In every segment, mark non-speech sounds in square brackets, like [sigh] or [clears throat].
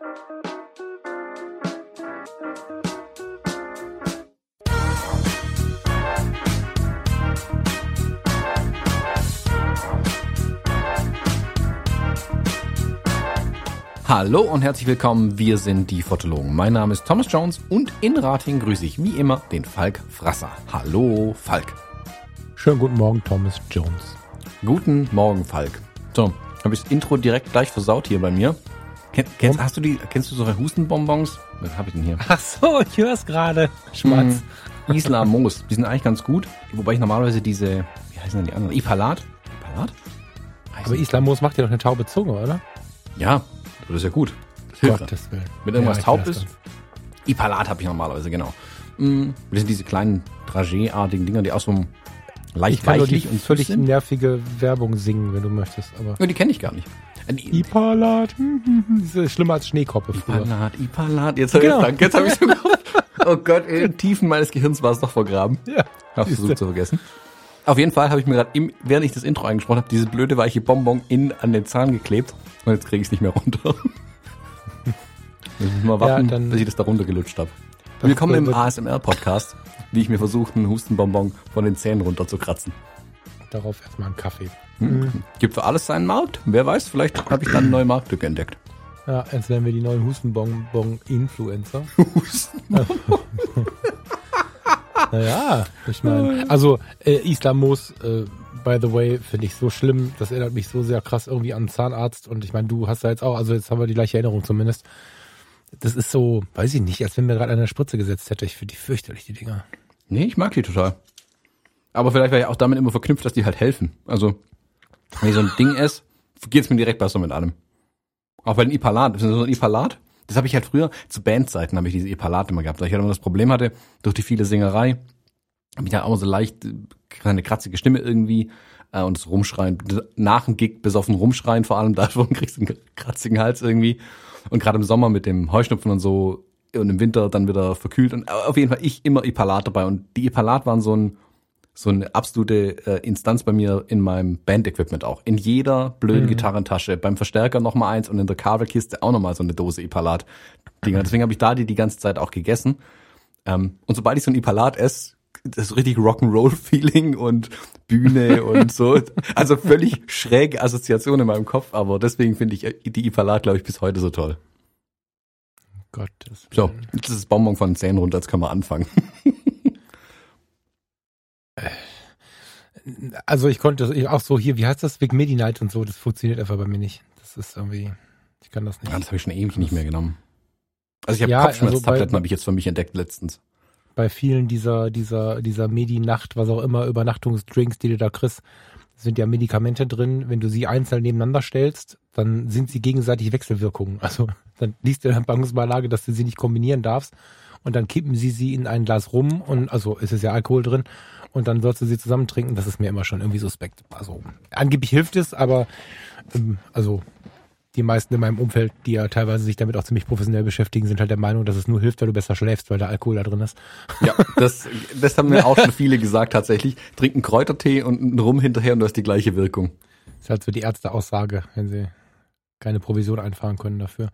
Hallo und herzlich willkommen, wir sind die Fotologen. Mein Name ist Thomas Jones und in Rating grüße ich wie immer den Falk Frasser. Hallo Falk. Schönen guten Morgen, Thomas Jones. Guten Morgen, Falk. So, habe ich das Intro direkt gleich versaut hier bei mir. Ken, kennst, hast du die, kennst du so Hustenbonbons? Was habe ich denn hier? [laughs] Ach so, ich höre es gerade. Schmatz. Mm, Isla Moos. Die sind eigentlich ganz gut. Wobei ich normalerweise diese, wie heißen denn die anderen? Ipalat? Ipalat? Aber Isla Moos macht ja doch eine taube Zunge, oder? Ja, das ist ja gut. Das hilft Gottes Willen. Wenn irgendwas Ja, taub ist. Ipalat habe ich normalerweise, genau. Mm, Das sind diese kleinen Dragé-artigen Dinger, die auch so leicht Ich kann weichlich und völlig nervige Werbung singen, wenn du möchtest. Aber Ja, die kenne ich gar nicht. Die- Ipalat, hm, hm, hm, das ist schlimmer als Schneekoppe früher. Ipalat, Ipalat. Jetzt, hab Genau. ich, danke, jetzt habe ich sogar. Oh Gott, in den Tiefen meines Gehirns war es doch vergraben. Ja. Hab's versucht zu vergessen. Auf jeden Fall habe ich mir gerade, während ich das Intro eingesprochen habe, diese blöde weiche Bonbon in, an den Zahn geklebt. Und jetzt kriege ich es nicht mehr runter. [laughs] Ich muss mal warten, Ja, dann- bis ich das da runtergelutscht habe. Willkommen im ASMR-Podcast, wie ich mir versuche, einen Hustenbonbon von den Zähnen runterzukratzen. Darauf erstmal einen Kaffee. Hm. Gibt für alles seinen Markt. Wer weiß, vielleicht habe ich dann eine neue Marktlücke entdeckt. Ja, jetzt werden wir die neuen Hustenbonbon-Influencer. [laughs] naja, [laughs] ich meine, also äh, Islamos, äh, by the way, finde ich so schlimm. Das erinnert mich so sehr krass irgendwie an einen Zahnarzt. Und ich meine, du hast da jetzt auch, also jetzt haben wir die gleiche Erinnerung zumindest. Das ist so, weiß ich nicht, als wenn mir gerade eine Spritze gesetzt hätte. Ich finde die fürchterlich, die Dinger. Nee, ich mag die total. Aber vielleicht war ja auch damit immer verknüpft, dass die halt helfen. Also, wenn ich so ein Ding esse, geht's mir direkt besser mit allem. Auch bei den Ipalat. So ein Ipalat. Das habe ich halt früher, zu Bandzeiten habe ich diese Ipalat immer gehabt, weil ich halt immer das Problem hatte, durch die viele Singerei, habe ich halt auch immer so leicht äh, eine kratzige Stimme irgendwie äh, und das Rumschreien, nach dem Gig bis auf den Rumschreien vor allem, [laughs] davon kriegst du einen kratzigen Hals irgendwie. Und gerade im Sommer mit dem Heuschnupfen und so und im Winter dann wieder verkühlt. Und auf jeden Fall ich immer Ipalat dabei. Und die Ipalat waren so ein so eine absolute äh, Instanz bei mir in meinem Band-Equipment auch. In jeder blöden Gitarrentasche, beim Verstärker noch mal eins und in der Kabelkiste auch noch mal so eine Dose Ipalat-Dinger. Deswegen habe ich da die die ganze Zeit auch gegessen. Ähm, und sobald ich so ein Ipalat esse, das ist richtig Rock'n'Roll-Feeling und Bühne [laughs] und so. Also völlig schräge Assoziation in meinem Kopf, aber deswegen finde ich die Ipalat, glaube ich, bis heute so toll. Gottes So, jetzt ist das Bonbon von den Zähnen runter, jetzt können wir anfangen. [laughs] Also ich konnte ich auch so hier, wie heißt das? Big Midi Night und so, das funktioniert einfach bei mir nicht. Das ist irgendwie, ich kann das nicht. Ja, das habe ich schon ewig nicht mehr genommen. Also ich habe Ja, Kopfschmerztabletten also habe ich jetzt für mich entdeckt letztens. bei vielen dieser, dieser, dieser Medi-Nacht, was auch immer, Übernachtungsdrinks, die du da kriegst, sind ja Medikamente drin. Wenn du sie einzeln nebeneinander stellst, dann sind sie gegenseitig Wechselwirkungen. Also dann liest du in der Packungsbeilage, dass du sie nicht kombinieren darfst. Und dann kippen sie sie in ein Glas rum und also ist es ja Alkohol drin. Und dann sollst du sie zusammen trinken. Das ist mir immer schon irgendwie suspekt. Also angeblich hilft es, aber ähm, also die meisten in meinem Umfeld, die ja teilweise sich damit auch ziemlich professionell beschäftigen, sind halt der Meinung, dass es nur hilft, weil du besser schläfst, weil der Alkohol da drin ist. Ja, das, das haben mir auch schon viele gesagt tatsächlich. Trink einen Kräutertee und einen Rum hinterher und du hast die gleiche Wirkung. Das ist halt so die Ärzteaussage, wenn sie keine Provision einfahren können dafür.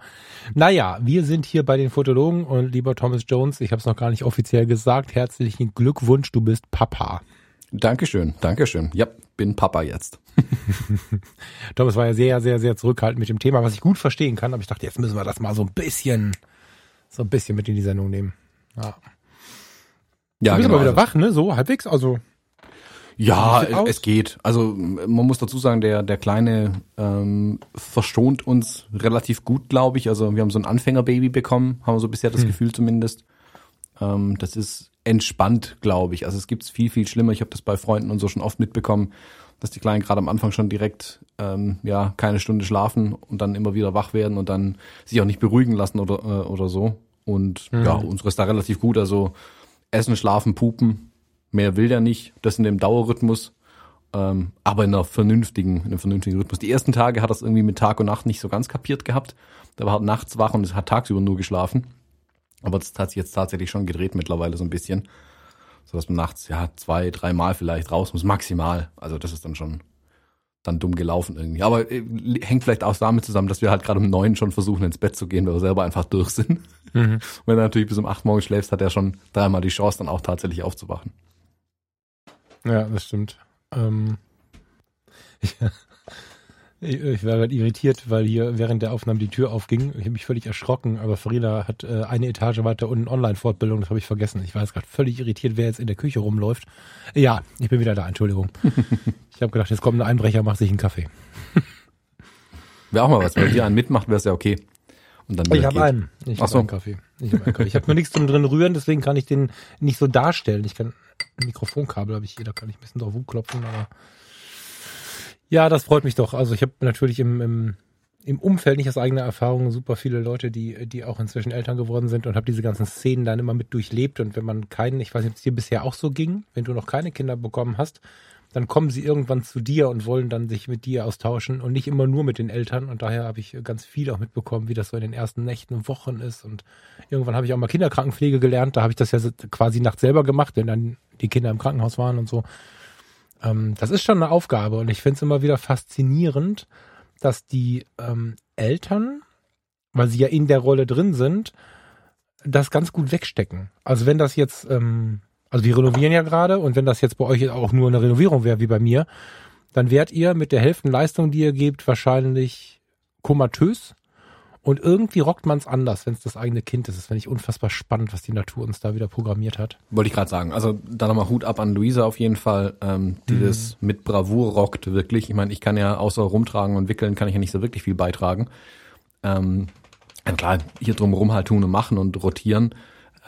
Naja, wir sind hier bei den Fotologen und lieber Thomas Jones, ich habe es noch gar nicht offiziell gesagt, herzlichen Glückwunsch, du bist Papa. Dankeschön, Dankeschön. Ja, bin Papa jetzt. [laughs] Thomas war ja sehr, sehr, sehr zurückhaltend mit dem Thema, was ich gut verstehen kann, aber ich dachte, jetzt müssen wir das mal so ein bisschen, so ein bisschen mit in die Sendung nehmen. Ja. Ja, du bist genau, aber wieder also- wach, ne? So halbwegs, also Ja, es, geht. Also man muss dazu sagen, der der kleine ähm, verstont uns relativ gut, glaube ich. Also wir haben so ein Anfängerbaby bekommen, haben wir so bisher das Hm. Gefühl zumindest. Ähm, das ist entspannt, glaube ich. Also es gibt's viel viel schlimmer. Ich habe das bei Freunden und so schon oft mitbekommen, dass die Kleinen gerade am Anfang schon direkt ähm, ja keine Stunde schlafen und dann immer wieder wach werden und dann sich auch nicht beruhigen lassen oder äh, oder so. Und Mhm. ja, unsere ist da relativ gut. Also Essen, Schlafen, Pupen, mehr will der nicht. Das in dem Dauerrhythmus, ähm, aber in einer vernünftigen, in einem vernünftigen Rhythmus. Die ersten Tage hat er es irgendwie mit Tag und Nacht nicht so ganz kapiert gehabt. Da war halt nachts wach und es hat tagsüber nur geschlafen. Aber das hat sich jetzt tatsächlich schon gedreht mittlerweile so ein bisschen. So dass man nachts, ja, zwei, dreimal vielleicht raus muss, maximal. Also das ist dann schon, dann dumm gelaufen irgendwie. Aber äh, hängt vielleicht auch damit zusammen, dass wir halt gerade um neun schon versuchen, ins Bett zu gehen, weil wir selber einfach durch sind. Mhm. [laughs] Wenn er natürlich bis um acht morgens schläfst, hat er schon dreimal die Chance, dann auch tatsächlich aufzuwachen. Ja, das stimmt. Ähm, [laughs] ich, ich war gerade irritiert, weil hier während der Aufnahme die Tür aufging. Ich habe mich völlig erschrocken, aber Farina hat äh, eine Etage weiter unten Online-Fortbildung, das habe ich vergessen. Ich war jetzt gerade völlig irritiert, wer jetzt in der Küche rumläuft. Ja, ich bin wieder da, Entschuldigung. [laughs] ich habe gedacht, jetzt kommt ein Einbrecher, macht sich einen Kaffee. Wäre auch mal was, wenn dir einen mitmacht, wäre es ja okay. Und dann ich habe einen. Ich habe so. einen Kaffee. Ich habe hab nur nichts zum drin rühren, deswegen kann ich den nicht so darstellen. Ich kann Mikrofonkabel habe ich hier, da kann ich ein bisschen drauf klopfen, aber ja, das freut mich doch. Also ich habe natürlich im, im, im Umfeld nicht aus eigener Erfahrung super viele Leute, die, die auch inzwischen Eltern geworden sind und habe diese ganzen Szenen dann immer mit durchlebt. Und wenn man keinen, ich weiß nicht, ob es dir bisher auch so ging, wenn du noch keine Kinder bekommen hast, dann kommen sie irgendwann zu dir und wollen dann sich mit dir austauschen und nicht immer nur mit den Eltern. Und daher habe ich ganz viel auch mitbekommen, wie das so in den ersten Nächten und Wochen ist. Und irgendwann habe ich auch mal Kinderkrankenpflege gelernt. Da habe ich das ja quasi nachts selber gemacht, wenn dann die Kinder im Krankenhaus waren und so. Ähm, das ist schon eine Aufgabe und ich finde es immer wieder faszinierend, dass die ähm, Eltern, weil sie ja in der Rolle drin sind, das ganz gut wegstecken. Also wenn das jetzt, ähm, also wir renovieren ja gerade und wenn das jetzt bei euch auch nur eine Renovierung wäre wie bei mir, dann wärt ihr mit der Hälfte Leistung, die ihr gebt, wahrscheinlich komatös und irgendwie rockt man es anders, wenn es das eigene Kind ist. Das finde ich unfassbar spannend, was die Natur uns da wieder programmiert hat. Wollte ich gerade sagen. Also da nochmal Hut ab an Luisa auf jeden Fall, ähm, die mhm. das mit Bravour rockt, wirklich. Ich meine, ich kann ja außer rumtragen und wickeln, kann ich ja nicht so wirklich viel beitragen. Ähm, klar, hier drumherum halt tun und machen und rotieren.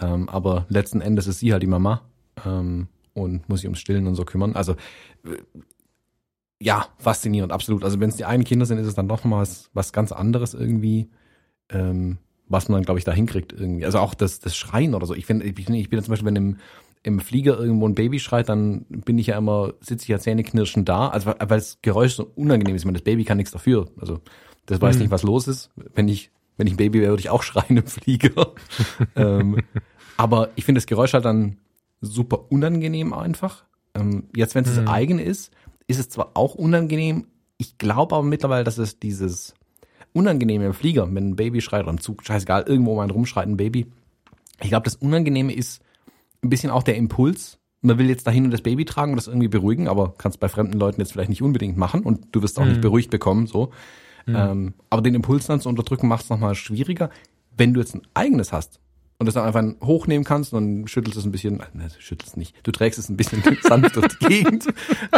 Ähm, aber letzten Endes ist sie halt die Mama ähm, und muss sich ums Stillen und so kümmern. Also ja, faszinierend, absolut. Also wenn es die einen Kinder sind, ist es dann doch mal was, ganz anderes irgendwie ähm, was man, glaube ich, da hinkriegt irgendwie. Also auch das, das Schreien oder so. Ich finde, ich, ich bin zum Beispiel, wenn im, im Flieger irgendwo ein Baby schreit, dann bin ich ja immer, sitze ich ja zähneknirschend da, also weil das Geräusch so unangenehm ist. Ich meine, das Baby kann nichts dafür. Also das weiß mhm. nicht, was los ist. Wenn ich, wenn ich ein Baby wäre, würde ich auch [laughs] schreien im Flieger. [laughs] ähm, aber ich finde das Geräusch halt dann super unangenehm einfach. Ähm, jetzt, wenn es mhm. das eigene ist, ist es zwar auch unangenehm, ich glaube aber mittlerweile, dass es dieses Unangenehme im Flieger, wenn ein Baby schreit oder im Zug, scheißegal, irgendwo mal rumschreit ein Baby. Ich glaube, das Unangenehme ist ein bisschen auch der Impuls. Man will jetzt dahin und das Baby tragen und das irgendwie beruhigen, aber kannst bei fremden Leuten jetzt vielleicht nicht unbedingt machen und du wirst auch mhm. nicht beruhigt bekommen, so. Mhm. Ähm, aber den Impuls dann zu unterdrücken macht es nochmal schwieriger. Wenn du jetzt ein eigenes hast, und das dann einfach hochnehmen kannst und schüttelst es ein bisschen, ne, schüttelst nicht, du trägst es ein bisschen [laughs] sanft durch die Gegend.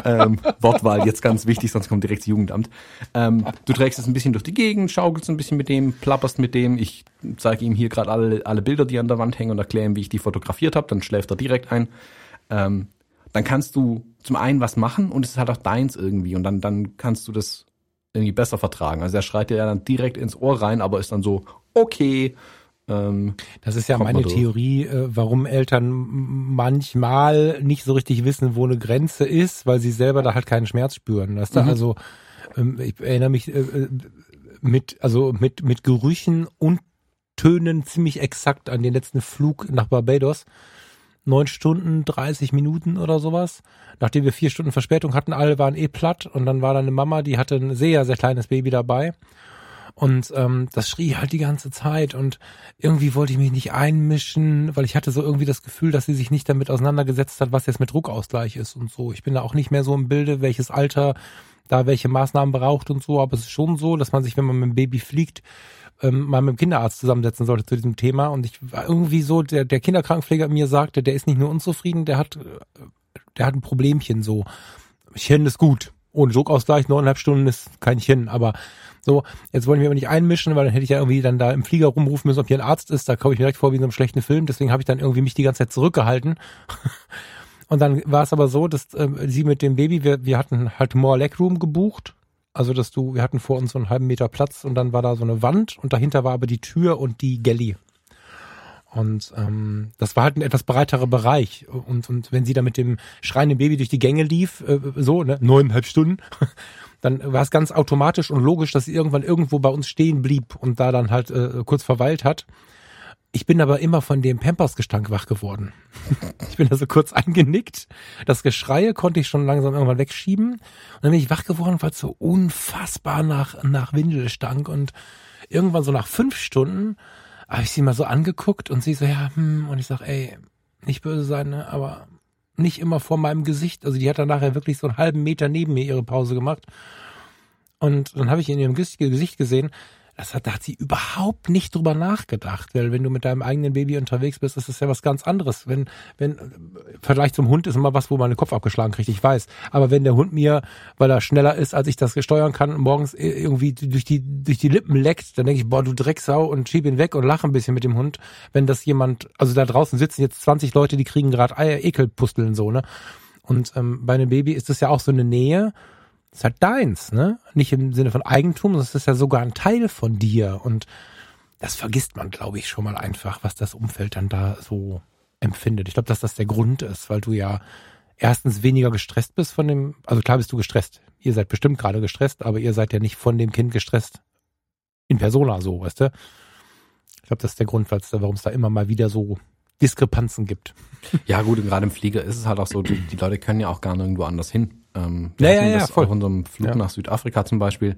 Ähm, Wortwahl jetzt ganz wichtig, sonst kommt direkt das Jugendamt. Ähm, du trägst es ein bisschen durch die Gegend, schaukelst ein bisschen mit dem, plapperst mit dem. Ich zeige ihm hier gerade alle, alle Bilder, die an der Wand hängen und erkläre ihm, wie ich die fotografiert habe. Dann schläft er direkt ein. Ähm, dann kannst du zum einen was machen und es ist halt auch deins irgendwie und dann, dann kannst du das irgendwie besser vertragen. Also er schreit dir ja dann direkt ins Ohr rein, aber ist dann so, okay, ähm, das ist ja meine Theorie, äh, warum Eltern manchmal nicht so richtig wissen, wo eine Grenze ist, weil sie selber da halt keinen Schmerz spüren. Weißt du? Mhm. Also ähm, ich erinnere mich äh, äh, mit, also mit, mit Gerüchen und Tönen ziemlich exakt an den letzten Flug nach Barbados. Neun Stunden, 30 Minuten oder sowas. Nachdem wir vier Stunden Verspätung hatten, alle waren eh platt und dann war da eine Mama, die hatte ein sehr, sehr kleines Baby dabei und ähm, das schrie halt die ganze Zeit und irgendwie wollte ich mich nicht einmischen, weil ich hatte so irgendwie das Gefühl, dass sie sich nicht damit auseinandergesetzt hat, was jetzt mit Druckausgleich ist und so. Ich bin da auch nicht mehr so im Bilde, welches Alter da welche Maßnahmen braucht und so, aber es ist schon so, dass man sich, wenn man mit dem Baby fliegt, ähm, mal mit dem Kinderarzt zusammensetzen sollte zu diesem Thema. Und ich war irgendwie so, der, der Kinderkrankenpfleger mir sagte, der ist nicht nur unzufrieden, der hat, der hat ein Problemchen so. Ich kenne das gut. Ohne Druckausgleich, neuneinhalb Stunden ist kein Hin, aber so, jetzt wollen wir aber nicht einmischen, weil dann hätte ich ja irgendwie dann da im Flieger rumrufen müssen, ob hier ein Arzt ist. Da komme ich mir direkt vor wie in so einem schlechten Film. Deswegen habe ich dann irgendwie mich die ganze Zeit zurückgehalten. [laughs] Und dann war es aber so, dass äh, sie mit dem Baby, wir, wir hatten halt More Legroom gebucht. Also, dass du, wir hatten vor uns so einen halben Meter Platz und dann war da so eine Wand und dahinter war aber die Tür und die Galley. Und ähm, das war halt ein etwas breiterer Bereich. Und, und wenn sie da mit dem schreienden Baby durch die Gänge lief, äh, so, ne, neuneinhalb Stunden, [laughs] dann war es ganz automatisch und logisch, dass sie irgendwann irgendwo bei uns stehen blieb und da dann halt äh, kurz verweilt hat. ich bin aber immer von dem Pampers-Gestank wach geworden. [laughs] ich bin da so kurz eingenickt. Das Geschreie konnte ich schon langsam irgendwann wegschieben. Und dann bin ich wach geworden, weil es so unfassbar nach, nach Windel stank. Und irgendwann so nach fünf Stunden habe ich sie mal so angeguckt und sie so, ja, hm, und ich sag, ey, nicht böse sein, ne, aber nicht immer vor meinem Gesicht. Also die hat dann nachher wirklich so einen halben Meter neben mir ihre Pause gemacht. Und dann habe ich in ihrem Gesicht gesehen, das hat, da hat sie überhaupt nicht drüber nachgedacht, weil wenn du mit deinem eigenen Baby unterwegs bist, ist das ja was ganz anderes. Wenn, wenn, Vergleich zum Hund ist immer was, wo man den Kopf abgeschlagen kriegt, ich weiß. Aber wenn der Hund mir, weil er schneller ist, als ich das gesteuern kann, morgens irgendwie durch die, durch die Lippen leckt, dann denke ich, boah, du Drecksau und schieb ihn weg und lache ein bisschen mit dem Hund. Wenn das jemand, also da draußen sitzen jetzt 20 Leute, die kriegen gerade Eier, Ekelpusteln so, ne? Und ähm, bei einem Baby ist das ja auch so eine Nähe ist halt deins, ne? Nicht im Sinne von Eigentum, das ist ja sogar ein Teil von dir. Und das vergisst man, glaube ich, schon mal einfach, was das Umfeld dann da so empfindet. Ich glaube, dass das der Grund ist, weil du ja erstens weniger gestresst bist von dem, also klar bist du gestresst. Ihr seid bestimmt gerade gestresst, aber ihr seid ja nicht von dem Kind gestresst. In Persona so, weißt du? Ich glaube, das ist der Grund, warum es da immer mal wieder so Diskrepanzen gibt. Ja, gut, gerade im Flieger ist es halt auch so, die, die Leute können ja auch gar nirgendwo anders hin. Ähm, ja, ja, ja, voll. Auf unserem Flug ja. nach Südafrika zum Beispiel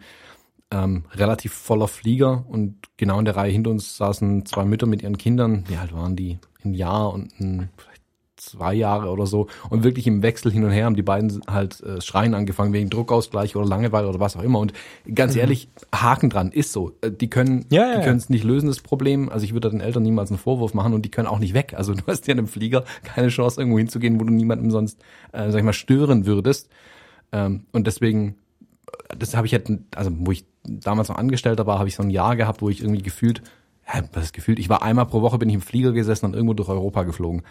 ähm, relativ voller Flieger und genau in der Reihe hinter uns saßen zwei Mütter mit ihren Kindern. Wie alt waren die? Ein Jahr und ein, vielleicht zwei Jahre oder so. Und wirklich im Wechsel hin und her haben die beiden halt äh, schreien angefangen wegen Druckausgleich oder Langeweile oder was auch immer. Und ganz mhm. ehrlich, Haken dran ist so. Äh, die können, ja, ja, die können es nicht lösen, das Problem. Also ich würde den Eltern niemals einen Vorwurf machen und die können auch nicht weg. Also [laughs] du hast ja in einem Flieger keine Chance, irgendwo hinzugehen, wo du niemandem sonst, äh, sag ich mal, stören würdest. Ähm, und deswegen, das habe ich halt, also wo ich damals noch Angestellter war, habe ich so ein Jahr gehabt, wo ich irgendwie gefühlt, ja, was ist gefühlt, ich war einmal pro Woche, bin ich im Flieger gesessen und irgendwo durch Europa geflogen.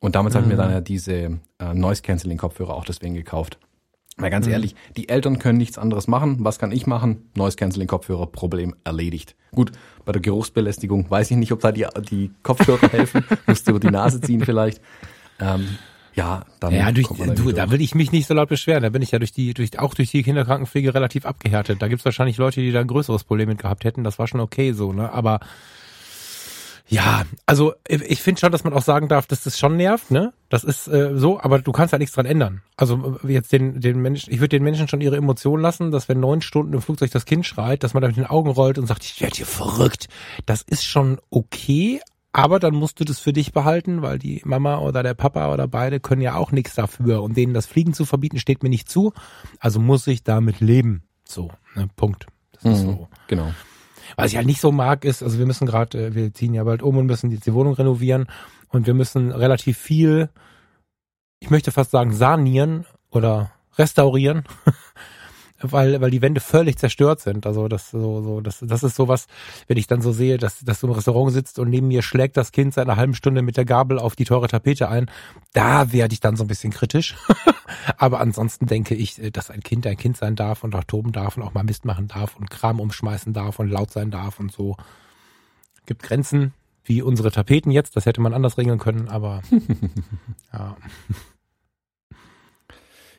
Und damals mhm. habe ich mir dann ja diese äh, Noise-Canceling-Kopfhörer auch deswegen gekauft. Weil ganz mhm. ehrlich, die Eltern können nichts anderes machen. Was kann ich machen? Noise-Canceling-Kopfhörer, Problem erledigt. Gut, bei der Geruchsbelästigung weiß ich nicht, ob da die, die Kopfhörer [laughs] helfen. Musst du über die Nase ziehen vielleicht. Ähm, ja, dann ja, durch, du, da will ich mich nicht so laut beschweren. Da bin ich ja durch die, durch, auch durch die Kinderkrankenpflege relativ abgehärtet. Da gibt's wahrscheinlich Leute, die da ein größeres Problem mit gehabt hätten. Das war schon okay so, ne? Aber ja, also ich finde schon, dass man auch sagen darf, dass das schon nervt, ne? Das ist äh, so, aber du kannst halt nichts dran ändern. Also äh, jetzt den, den Menschen, ich würde den Menschen schon ihre Emotionen lassen, dass wenn neun Stunden im Flugzeug das Kind schreit, dass man da mit den Augen rollt und sagt, ich werde hier verrückt. Das ist schon okay, aber dann musst du das für dich behalten, weil die Mama oder der Papa oder beide können ja auch nichts dafür. Und denen das Fliegen zu verbieten, steht mir nicht zu. Also muss ich damit leben. So, ne, Punkt. Das mhm, ist so. Genau. Was ich halt nicht so mag, ist, also wir müssen gerade, äh, wir ziehen ja bald um und müssen jetzt die Wohnung renovieren und wir müssen relativ viel, ich möchte fast sagen, sanieren oder restaurieren. [laughs] weil, weil die Wände völlig zerstört sind. Also das so, so, das, das ist sowas, wenn ich dann so sehe, dass, dass du im Restaurant sitzt und neben mir schlägt das Kind seit einer halben Stunde mit der Gabel auf die teure Tapete ein, da werde ich dann so ein bisschen kritisch. [laughs] Aber ansonsten denke ich, dass ein Kind ein Kind sein darf und auch toben darf und auch mal Mist machen darf und Kram umschmeißen darf und laut sein darf und so. Gibt Grenzen, wie unsere Tapeten jetzt, das hätte man anders regeln können, aber [laughs] ja.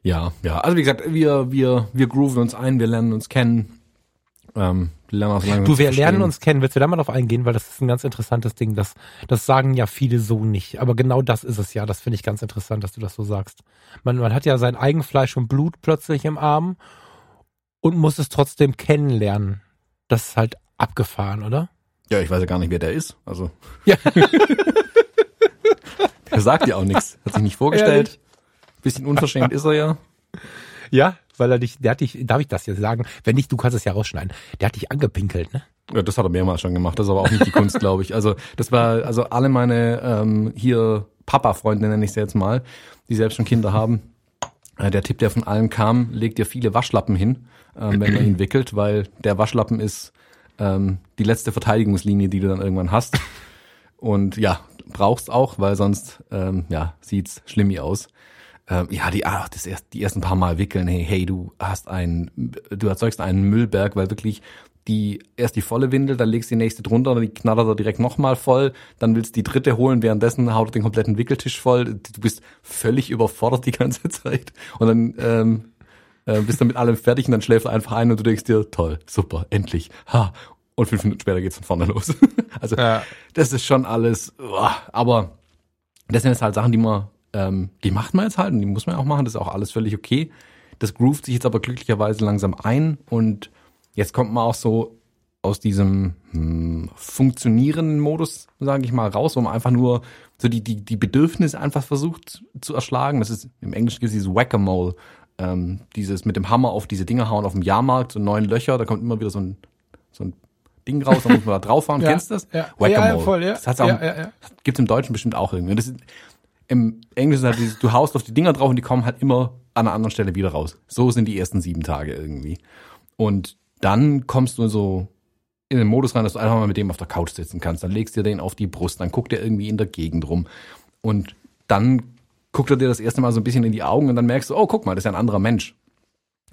Ja, ja. Also wie gesagt, wir, wir, wir grooven uns ein, wir lernen uns kennen. Ähm, lernen lange du, wir lernen uns kennen. Willst du da mal drauf eingehen? Weil das ist ein ganz interessantes Ding. Das, das sagen ja viele so nicht. Aber genau das ist es ja. Das finde ich ganz interessant, dass du das so sagst. Man, man hat ja sein Eigenfleisch und Blut plötzlich im Arm und muss es trotzdem kennenlernen. Das ist halt abgefahren, oder? Ja, ich weiß ja gar nicht, wer der ist. Also. Ja. [laughs] der sagt ja auch nichts. Hat sich nicht vorgestellt. Ehrlich? Bisschen unverschämt ist er ja. [laughs] Ja, weil er dich, der hat dich, darf ich das jetzt sagen? Wenn nicht, du kannst es ja rausschneiden. Der hat dich angepinkelt, ne? Ja, das hat er mehrmals schon gemacht. Das ist aber auch nicht die Kunst, glaube ich. Also das war, also alle meine ähm, hier Papa-Freunde nenne ich sie jetzt mal, die selbst schon Kinder haben. Äh, der Tipp, der von allen kam, legt dir viele Waschlappen hin, ähm, wenn man ihn wickelt, weil der Waschlappen ist ähm, die letzte Verteidigungslinie, die du dann irgendwann hast. Und ja, brauchst auch, weil sonst ähm, ja sieht's schlimmi aus ähm, ja, die, ach, das erst, die ersten paar Mal wickeln, hey, hey, du hast ein, du erzeugst einen Müllberg, weil wirklich die, erst die volle Windel, dann legst du die nächste drunter, dann die knattert er direkt nochmal voll, dann willst du die dritte holen, währenddessen haut er den kompletten Wickeltisch voll, du bist völlig überfordert die ganze [laughs] Zeit. Und dann, ähm, äh, bist dann mit allem fertig und dann schläfst du einfach ein und du denkst dir, toll, super, endlich, ha, und fünf Minuten später geht's von vorne los. [laughs] also ja. das ist schon alles, aber das sind jetzt halt Sachen, die man, ähm, die macht man jetzt halt und die muss man auch machen, das ist auch alles völlig okay. Das groovt sich jetzt aber glücklicherweise langsam ein und jetzt kommt man auch so aus diesem hm, funktionierenden Modus, sage ich mal, raus, wo man einfach nur so die, die, die Bedürfnisse einfach versucht zu erschlagen. Das ist im Englischen gibt es dieses Whack-a-Mole, ähm, dieses mit dem Hammer auf diese Dinge hauen auf dem Jahrmarkt, so neun Löcher, da kommt immer wieder so ein, so ein Ding raus, da muss man da draufhauen. [laughs] Ja, Kennst du das? ja. Whack-a-Mole. Ja, ja, voll, ja. Das hat's auch, Ja, ja, ja. gibt's im Deutschen bestimmt auch irgendwie. Das ist, Im Englischen halt dieses, du haust auf die Dinger drauf und die kommen halt immer an einer anderen Stelle wieder raus. So sind die ersten sieben Tage irgendwie. Und dann kommst du so in den Modus rein, dass du einfach mal mit dem auf der Couch sitzen kannst. Dann legst du dir den auf die Brust, dann guckt er irgendwie in der Gegend rum. Und dann guckt er dir das erste Mal so ein bisschen in die Augen und dann merkst du, oh, guck mal, das ist ja ein anderer Mensch.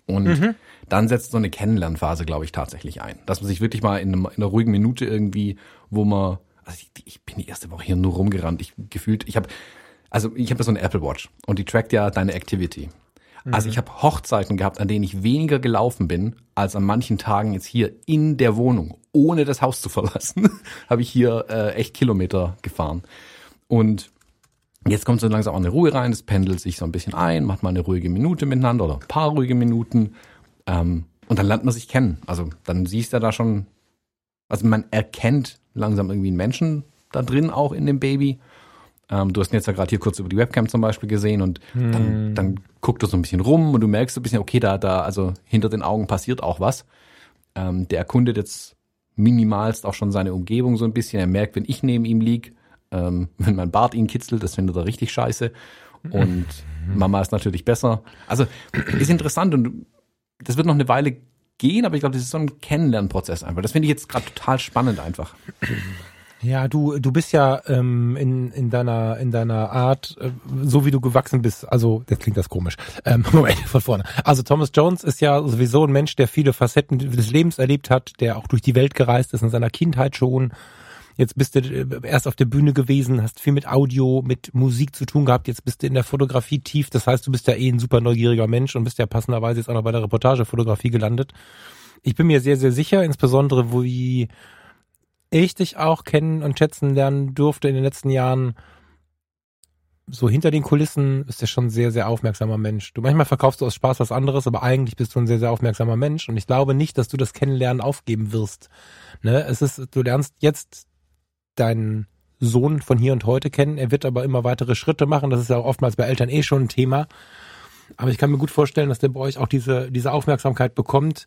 Und dann setzt so eine Kennenlernphase, glaube ich, tatsächlich ein. Dass man sich wirklich mal in, einem, in einer ruhigen Minute irgendwie, wo man, also ich, ich bin die erste Woche hier nur rumgerannt. Ich gefühlt, ich habe, also ich habe ja so eine Apple Watch und die trackt ja deine Activity. Also ich habe Hochzeiten gehabt, an denen ich weniger gelaufen bin, als an manchen Tagen jetzt hier in der Wohnung, ohne das Haus zu verlassen, [laughs] habe ich hier äh, echt Kilometer gefahren. Und Jetzt kommt so langsam auch eine Ruhe rein, es pendelt sich so ein bisschen ein, macht mal eine ruhige Minute miteinander oder ein paar ruhige Minuten ähm, und dann lernt man sich kennen. Also dann siehst du da schon, also man erkennt langsam irgendwie einen Menschen da drin auch in dem Baby. Ähm, du hast ihn jetzt ja gerade hier kurz über die Webcam zum Beispiel gesehen und dann, dann guckt er so ein bisschen rum und du merkst so ein bisschen, okay, da, da, also hinter den Augen passiert auch was. Ähm, der erkundet jetzt minimalst auch schon seine Umgebung so ein bisschen. Er merkt, wenn ich neben ihm lieg, ähm, [laughs] wenn mein Bart ihn kitzelt, das findet er richtig scheiße. Und Mama ist natürlich besser. Also ist interessant und das wird noch eine Weile gehen, aber ich glaube, das ist so ein Kennenlernprozess einfach. Das finde ich jetzt gerade total spannend einfach. Ja, du, du bist ja ähm, in, in deiner in deiner Art, äh, so wie du gewachsen bist. Also, jetzt klingt das komisch. Ähm, [laughs] Moment, von vorne. Also Thomas Jones ist ja sowieso ein Mensch, der viele Facetten des Lebens erlebt hat, der auch durch die Welt gereist ist in seiner Kindheit schon. Jetzt bist du äh, erst auf der Bühne gewesen, hast viel mit Audio, mit Musik zu tun gehabt. Jetzt bist du in der Fotografie tief. Das heißt, du bist ja eh ein super neugieriger Mensch und bist ja passenderweise jetzt auch noch bei der Reportagefotografie gelandet. Ich bin mir sehr, sehr sicher, insbesondere wo wie ich dich auch kennen und schätzen lernen durfte in den letzten Jahren, so hinter den Kulissen ist er schon ein sehr, sehr aufmerksamer Mensch. Du manchmal verkaufst du aus Spaß was anderes, aber eigentlich bist du ein sehr, sehr aufmerksamer Mensch und ich glaube nicht, dass du das Kennenlernen aufgeben wirst. Ne? Es ist, du lernst jetzt deinen Sohn von hier und heute kennen. Er wird aber immer weitere Schritte machen. Das ist ja oftmals bei Eltern eh schon ein Thema. Aber ich kann mir gut vorstellen, dass der bei euch auch diese, diese Aufmerksamkeit bekommt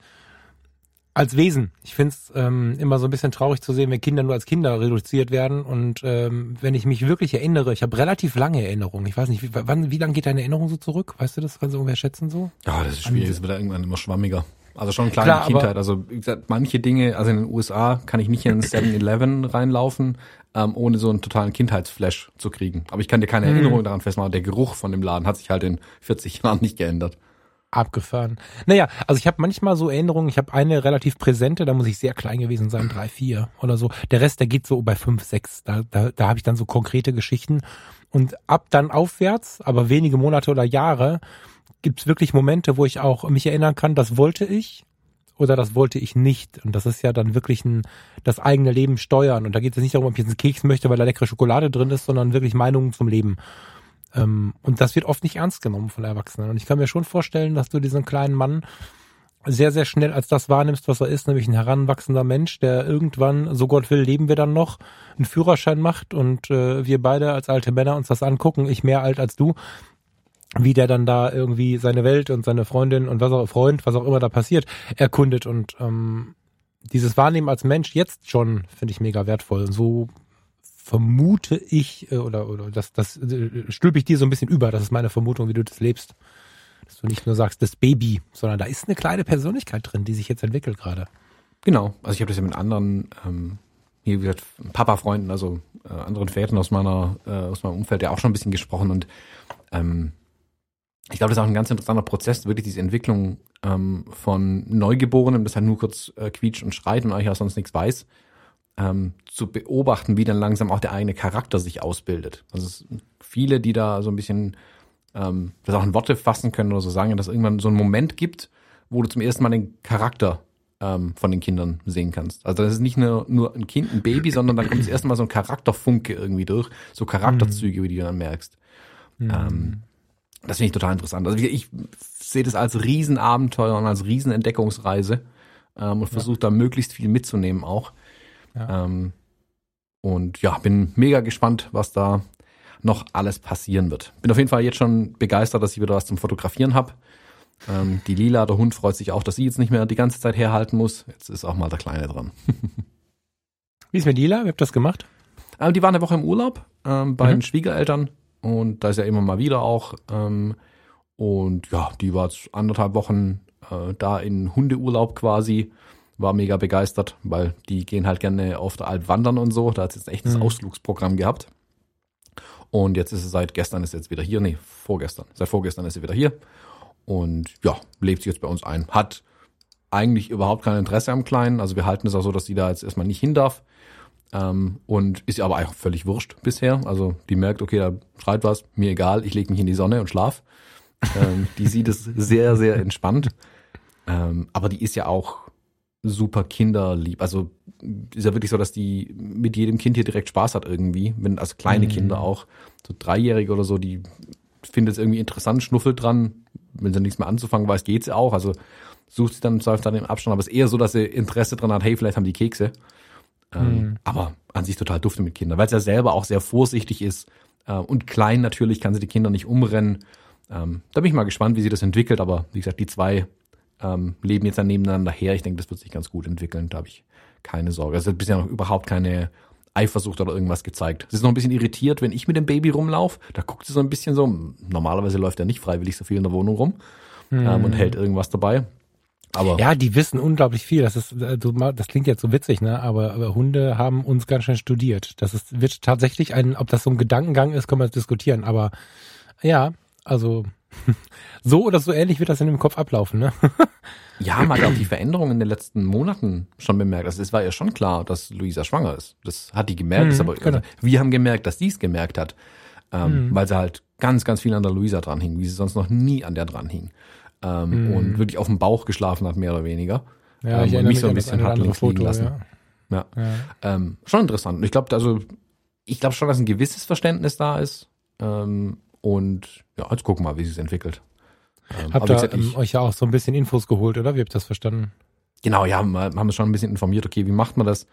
als Wesen. Ich finde es ähm, immer so ein bisschen traurig zu sehen, wenn Kinder nur als Kinder reduziert werden. Und ähm, wenn ich mich wirklich erinnere, ich habe relativ lange Erinnerungen. Ich weiß nicht, wie, wann, wie lange geht deine Erinnerung so zurück? Weißt du das? Kannst du irgendwer schätzen so? Ja, das ist schwierig. Das wird irgendwann immer schwammiger. Also schon klar, Klar, Kindheit. Also wie gesagt, manche Dinge, also in den USA kann ich nicht in [clears throat] 7-Eleven reinlaufen, ähm, ohne so einen totalen Kindheitsflash zu kriegen. Aber ich kann dir keine Erinnerung daran festmachen. Der Geruch von dem Laden hat sich halt in 40 Jahren nicht geändert. Abgefahren. Naja, also ich habe manchmal so Erinnerungen, ich habe eine relativ präsente, da muss ich sehr klein gewesen sein, drei, vier oder so. Der Rest, der geht so bei fünf, sechs. Da, da, da habe ich dann so konkrete Geschichten. Und ab dann aufwärts, aber wenige Monate oder Jahre, gibt's wirklich Momente, wo ich auch mich erinnern kann, das wollte ich oder das wollte ich nicht. Und das ist ja dann wirklich ein, das eigene Leben steuern. Und da geht es nicht darum, ob ich jetzt einen Keks möchte, weil da leckere Schokolade drin ist, sondern wirklich Meinungen zum Leben. Ähm, und das wird oft nicht ernst genommen von Erwachsenen. Und ich kann mir schon vorstellen, dass du diesen kleinen Mann sehr, sehr schnell als das wahrnimmst, was er ist, nämlich ein heranwachsender Mensch, der irgendwann, so Gott will, leben wir dann noch, einen Führerschein macht und äh, wir beide als alte Männer uns das angucken, ich mehr alt als du, wie der dann da irgendwie seine Welt und seine Freundin und was auch Freund, was auch immer da passiert, erkundet und ähm, dieses Wahrnehmen als Mensch jetzt schon finde ich mega wertvoll. So vermute ich äh, oder oder das das äh, stülpe ich dir so ein bisschen über. Das ist meine Vermutung, wie du das lebst, dass du nicht nur sagst das Baby, sondern da ist eine kleine Persönlichkeit drin, die sich jetzt entwickelt gerade. Genau. Also ich habe das ja mit anderen, ähm, hier wie gesagt, Papa-Freunden, also äh, anderen Vätern aus meiner, äh, aus meinem Umfeld ja auch schon ein bisschen gesprochen und ähm, ich glaube, das ist auch ein ganz interessanter Prozess, wirklich diese Entwicklung ähm, von Neugeborenem, das halt nur kurz äh, quietscht und schreit und eigentlich auch sonst nichts weiß, ähm, zu beobachten, wie dann langsam auch der eigene Charakter sich ausbildet. Also es viele, die da so ein bisschen ähm, das auch in Worte fassen können oder so sagen, dass es irgendwann so einen Moment gibt, wo du zum ersten Mal den Charakter ähm, von den Kindern sehen kannst. Also das ist nicht nur, nur ein Kind, ein Baby, sondern dann kommt das erste Mal so ein Charakterfunke irgendwie durch, so Charakterzüge, wie du dann merkst. Ähm, das finde ich total interessant. Also ich, ich sehe das als Riesenabenteuer und als Riesenentdeckungsreise ähm, und versuche da möglichst viel mitzunehmen auch. Ja. Ähm, und ja, bin mega gespannt, was da noch alles passieren wird. Bin auf jeden Fall jetzt schon begeistert, dass ich wieder was zum Fotografieren habe. Ähm, die Lila, der Hund, freut sich auch, dass sie jetzt nicht mehr die ganze Zeit herhalten muss. Jetzt ist auch mal der Kleine dran. [laughs] Wie ist mit Lila? Wer habt das gemacht? Ähm, die waren eine Woche im Urlaub ähm, bei Mhm. den Schwiegereltern und da ist ja immer mal wieder auch. Ähm, und ja, die war jetzt anderthalb Wochen äh, da in Hundeurlaub quasi. War mega begeistert, weil die gehen halt gerne auf der Alp wandern und so. Da hat sie jetzt ein echtes Mhm. Ausflugsprogramm gehabt. Und jetzt ist sie seit gestern ist jetzt wieder hier. Nee, vorgestern. Seit vorgestern ist sie wieder hier. Und ja, lebt sie jetzt bei uns ein. Hat eigentlich überhaupt kein Interesse am Kleinen. Also wir halten es auch so, dass sie da jetzt erstmal nicht hin darf. Ähm, und ist ihr aber eigentlich völlig wurscht bisher. Also die merkt, okay, da schreit was, mir egal, ich lege mich in die Sonne und schlaf. ähm, die sieht es [laughs] sehr, sehr entspannt. Ähm, aber die ist ja auch super kinderlieb. Also ist ja wirklich so, dass die mit jedem Kind hier direkt Spaß hat irgendwie. Wenn, also kleine Mhm. Kinder auch, so Dreijährige oder so, die findet es irgendwie interessant, schnuffelt dran. Wenn sie nichts mehr anzufangen weiß, geht sie auch. Also sucht sie dann, säuft dann im Abstand. Aber es ist eher so, dass sie Interesse dran hat, hey, vielleicht haben die Kekse. Ähm, Mhm. Aber an sich total dufte mit Kindern, weil es ja selber auch sehr vorsichtig ist. Äh, und klein natürlich kann sie die Kinder nicht umrennen. Ähm, da bin ich mal gespannt, wie sie das entwickelt. Aber wie gesagt, die zwei ähm, leben jetzt dann nebeneinander her. Ich denke, das wird sich ganz gut entwickeln. Da habe ich keine Sorge. Es hat bisher noch überhaupt keine Eifersucht oder irgendwas gezeigt. Sie ist noch ein bisschen irritiert, wenn ich mit dem Baby rumlaufe. Da guckt sie so ein bisschen so. Normalerweise läuft er nicht freiwillig so viel in der Wohnung rum ähm, und hält irgendwas dabei. Aber Ja, die wissen unglaublich viel. Das ist, äh, das klingt jetzt so witzig, ne? Aber, aber Hunde haben uns ganz schön studiert. Das ist, wird tatsächlich ein, ob das so ein Gedankengang ist, können wir diskutieren. Aber ja, also [laughs] so oder so ähnlich wird das in dem Kopf ablaufen, ne? [laughs] Ja, man hat auch die Veränderungen in den letzten Monaten schon bemerkt. Also es war ja schon klar, dass Luisa schwanger ist. Das hat die gemerkt, Mhm, aber genau. also, wir haben gemerkt, dass sie es gemerkt hat, ähm, weil sie halt ganz, ganz viel an der Luisa dran hing, wie sie sonst noch nie an der dran hing. Ähm, Und wirklich auf dem Bauch geschlafen hat, mehr oder weniger. Mhm. Ja, Ähm, ich und mich so ein bisschen hat links liegen Foto, lassen. ja. Ja. Ja. Ähm, schon interessant. Und Ich glaube, also ich glaube schon, dass ein gewisses Verständnis da ist. Ähm, und ja, jetzt gucken wir mal, wie sich entwickelt. Ähm, Habt ihr ähm, euch ja auch so ein bisschen Infos geholt, oder? Wie habt ihr das verstanden? Genau, ja, wir haben uns schon ein bisschen informiert, okay, wie macht man das?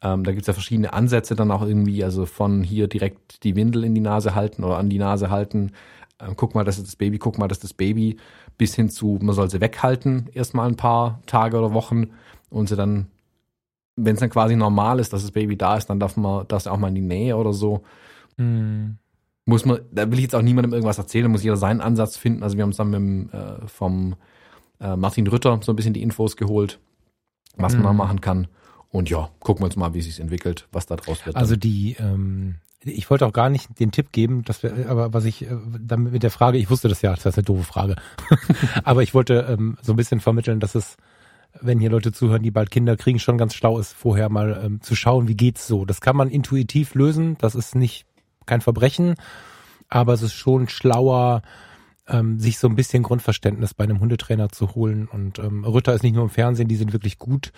Ähm, da gibt's ja verschiedene Ansätze dann auch irgendwie, also von hier direkt die Windel in die Nase halten oder an die Nase halten. Ähm, guck mal, das ist das Baby, guck mal, das ist das Baby, bis hin zu, man soll sie weghalten, erstmal ein paar Tage oder Wochen und sie dann, wenn es dann quasi normal ist, dass das Baby da ist, dann darf man das auch mal in die Nähe oder so. Hm. Muss man, da will ich jetzt auch niemandem irgendwas erzählen, da muss jeder seinen Ansatz finden. Also wir haben uns dann mit äh, vom äh, Martin Rütter so ein bisschen die Infos geholt, was man da Mhm. machen kann. Und ja, gucken wir uns mal, wie es sich entwickelt, was da draus wird. Also die, ähm, ich wollte auch gar nicht den Tipp geben, dass wir, aber was ich äh, damit mit der Frage, ich wusste das ja, das ist eine doofe Frage, [laughs] aber ich wollte ähm, so ein bisschen vermitteln, dass es, wenn hier Leute zuhören, die bald Kinder kriegen, schon ganz schlau ist, vorher mal ähm, zu schauen, wie geht's so. Das kann man intuitiv lösen, das ist nicht kein Verbrechen, aber es ist schon schlauer, ähm, sich so ein bisschen Grundverständnis bei einem Hundetrainer zu holen. Und ähm, Rütter ist nicht nur im Fernsehen, die sind wirklich gut.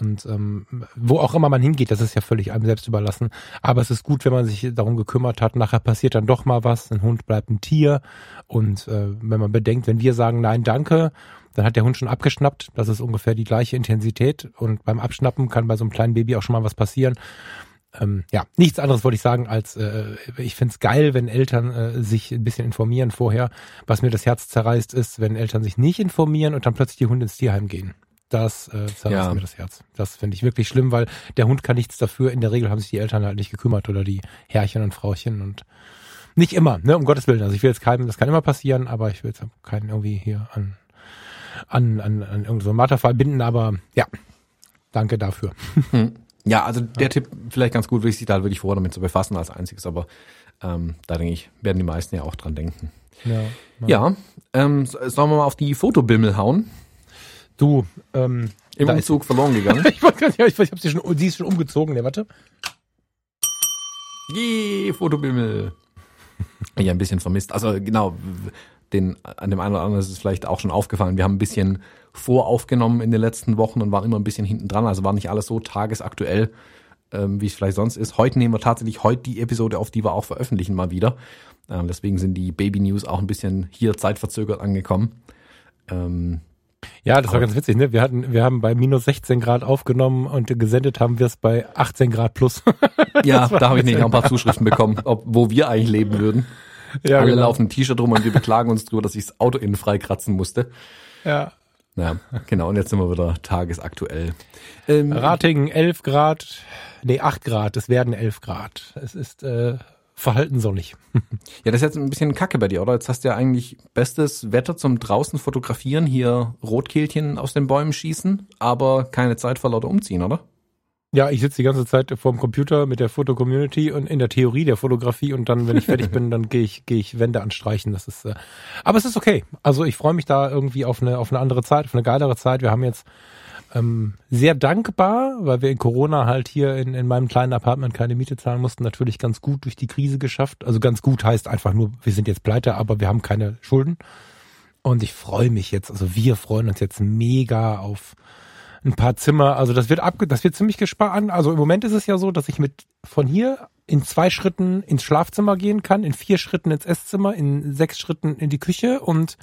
Und ähm, wo auch immer man hingeht, das ist ja völlig einem selbst überlassen. Aber es ist gut, wenn man sich darum gekümmert hat. Nachher passiert dann doch mal was. Ein Hund bleibt ein Tier. Und äh, wenn man bedenkt, wenn wir sagen Nein, danke, dann hat der Hund schon abgeschnappt. Das ist ungefähr die gleiche Intensität. Und beim Abschnappen kann bei so einem kleinen Baby auch schon mal was passieren. Ähm, ja, nichts anderes wollte ich sagen, als äh, ich find's geil, wenn Eltern äh, sich ein bisschen informieren vorher. Was mir das Herz zerreißt, ist, wenn Eltern sich nicht informieren und dann plötzlich die Hunde ins Tierheim gehen. Das äh, zerreißt Ja. mir das Herz. Das finde ich wirklich schlimm, weil der Hund kann nichts dafür. In der Regel haben sich die Eltern halt nicht gekümmert oder die Herrchen und Frauchen und nicht immer, ne, um Gottes Willen. Also ich will jetzt keinem, das kann immer passieren, aber ich will jetzt keinen irgendwie hier an an, an, an irgendeinen so Marterfall binden, aber ja, danke dafür. Ja, also der Tipp vielleicht ganz gut, sich da wirklich vor damit zu befassen als einziges, aber ähm, da denke ich, werden die meisten ja auch dran denken. Ja, Ja, ähm, so- sollen wir mal auf die Fotobimmel hauen? Du, ähm, Im da ist- Umzug verloren gegangen. [laughs] ich wollte gar nicht, ich, ich habe sie schon, sie ist schon umgezogen, ne, warte. Yay, Fotobimmel. Ja, ein bisschen vermisst. Also genau, den, an dem einen oder anderen ist es vielleicht auch schon aufgefallen. Wir haben ein bisschen voraufgenommen in den letzten Wochen und waren immer ein bisschen hinten dran. Also war nicht alles so tagesaktuell, ähm, wie es vielleicht sonst ist. Heute nehmen wir tatsächlich heute die Episode auf, die wir auch veröffentlichen mal wieder. Ähm, deswegen sind die Baby News auch ein bisschen hier zeitverzögert angekommen. Ähm, ja, das war ganz witzig, ne? Wir hatten, wir haben bei minus 16 Grad aufgenommen und gesendet haben wir es bei 18 Grad plus. [laughs] ja, da habe ich nicht noch ein paar Zuschriften bekommen, ob, wo wir eigentlich leben würden. Ja, Alle genau. laufen ein T-Shirt rum und wir beklagen uns drüber, dass ich das Auto innen frei kratzen musste. Ja. Ja, genau. Und jetzt sind wir wieder tagesaktuell. Ähm, Rating 11 Grad, nee, 8 Grad. Es werden 11 Grad. Es ist äh, verhalten sonnig. [laughs] ja, das ist jetzt ein bisschen Kacke bei dir, oder? Jetzt hast du ja eigentlich bestes Wetter zum draußen fotografieren, hier Rotkehlchen aus den Bäumen schießen, aber keine Zeit vor lauter umziehen, oder? Ja, ich sitze die ganze Zeit vor dem Computer mit der Foto-Community und in der Theorie der Fotografie und dann, wenn ich fertig bin, dann gehe ich, gehe ich Wände anstreichen. Das ist, äh, aber es ist okay. Also ich freue mich da irgendwie auf eine, auf eine andere Zeit, auf eine geilere Zeit. Wir haben jetzt ähm, sehr dankbar, weil wir in Corona halt hier in, in meinem kleinen Apartment keine Miete zahlen mussten, natürlich ganz gut durch die Krise geschafft. Also ganz gut heißt einfach nur, wir sind jetzt pleite, aber wir haben keine Schulden. Und ich freue mich jetzt, also wir freuen uns jetzt mega auf ein paar Zimmer. Also das wird abge das wird ziemlich gespart. Also im Moment ist es ja so, dass ich mit von hier in zwei Schritten ins Schlafzimmer gehen kann, in vier Schritten ins Esszimmer, in sechs Schritten in die Küche und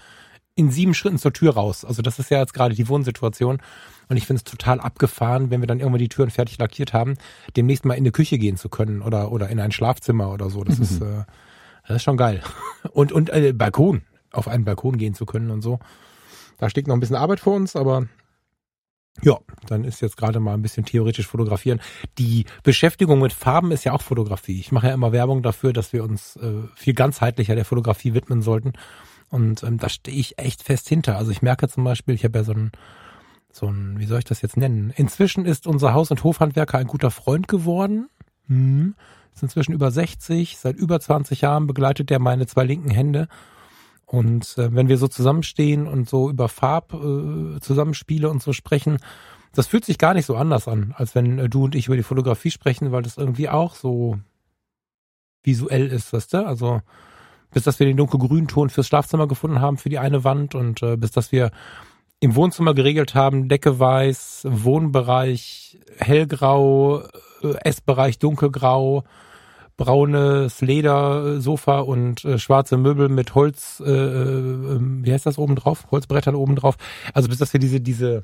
in sieben Schritten zur Tür raus. Also das ist ja jetzt gerade die Wohnsituation. Und ich finde es total abgefahren, wenn wir dann irgendwann die Türen fertig lackiert haben, demnächst mal in die Küche gehen zu können oder, oder in ein Schlafzimmer oder so. Das mhm. ist, äh, das ist schon geil. [laughs] Und, und äh, Balkon, auf einen Balkon gehen zu können und so. Da steht noch ein bisschen Arbeit vor uns, aber ja, dann ist jetzt gerade mal ein bisschen theoretisch fotografieren. Die Beschäftigung mit Farben ist ja auch Fotografie. Ich mache ja immer Werbung dafür, dass wir uns äh, viel ganzheitlicher der Fotografie widmen sollten. Und ähm, da stehe ich echt fest hinter. Also ich merke zum Beispiel, ich habe ja so ein, so ein, wie soll ich das jetzt nennen? Inzwischen ist unser Haus- und Hofhandwerker ein guter Freund geworden. Hm. Ist inzwischen über 60. Seit über 20 Jahren begleitet er meine zwei linken Hände und äh, wenn wir so zusammenstehen und so über Farbzusammenspiele äh, und so sprechen, das fühlt sich gar nicht so anders an, als wenn äh, du und ich über die Fotografie sprechen, weil das irgendwie auch so visuell ist, weißt du? Also bis dass wir den dunkelgrünen Ton fürs Schlafzimmer gefunden haben für die eine Wand und äh, bis dass wir im Wohnzimmer geregelt haben, Decke weiß, Wohnbereich hellgrau, äh, Essbereich dunkelgrau, braunes Ledersofa und äh, schwarze Möbel mit Holz, äh, äh, wie heißt das oben drauf? Holzbrettern oben drauf. Also bis dass wir diese, diese,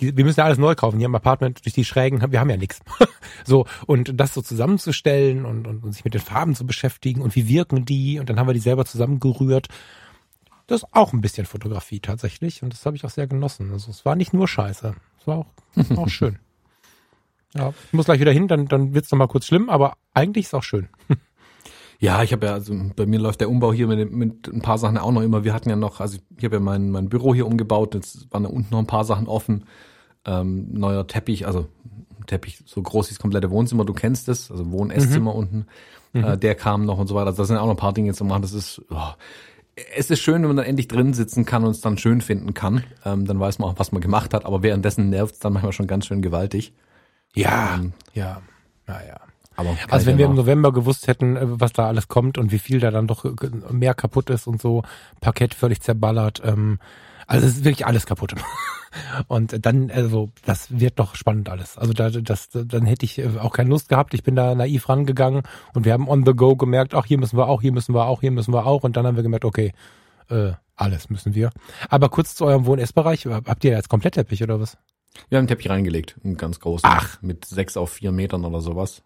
die, wir müssen ja alles neu kaufen. Hier im Apartment durch die Schrägen, wir haben ja nichts. [laughs] so, und das so zusammenzustellen und, und, und sich mit den Farben zu beschäftigen und wie wirken die und dann haben wir die selber zusammengerührt. Das ist auch ein bisschen Fotografie tatsächlich und das habe ich auch sehr genossen. Also es war nicht nur scheiße, es war auch, auch [laughs] schön. Ja, ich muss gleich wieder hin, dann, dann wird's noch mal kurz schlimm, aber eigentlich ist auch schön. [laughs] Ja, ich habe ja, also bei mir läuft der Umbau hier mit, mit ein paar Sachen auch noch immer. Wir hatten ja noch, also ich habe ja mein, mein Büro hier umgebaut, jetzt waren da unten noch ein paar Sachen offen. Ähm, neuer Teppich, also Teppich so groß wie das komplette Wohnzimmer, du kennst es, also Wohn-Esszimmer mhm. unten, mhm. Äh, der kam noch und so weiter. Also da sind auch noch ein paar Dinge zu machen. Das ist, oh, es ist schön, wenn man dann endlich drin sitzen kann und es dann schön finden kann. Ähm, dann weiß man auch, was man gemacht hat, aber währenddessen nervt es dann manchmal schon ganz schön gewaltig. Ja, ähm, ja, naja. Aber also wenn wir im November gewusst hätten, äh, was da alles kommt und wie viel da dann doch äh, mehr kaputt ist und so, Parkett völlig zerballert, ähm, also es ist wirklich alles kaputt. [laughs] Und dann, also das wird doch spannend alles. Also da, das, dann hätte ich äh, auch keine Lust gehabt. Ich bin da naiv rangegangen und wir haben on the go gemerkt, ach hier müssen wir auch, hier müssen wir auch, hier müssen wir auch. Und dann haben wir gemerkt, okay, äh, alles müssen wir. Aber kurz zu eurem Wohn-Essbereich. Habt ihr jetzt komplett Teppich oder was? Wir haben einen Teppich reingelegt, einen ganz großen. Ach. Mit sechs auf vier Metern oder sowas.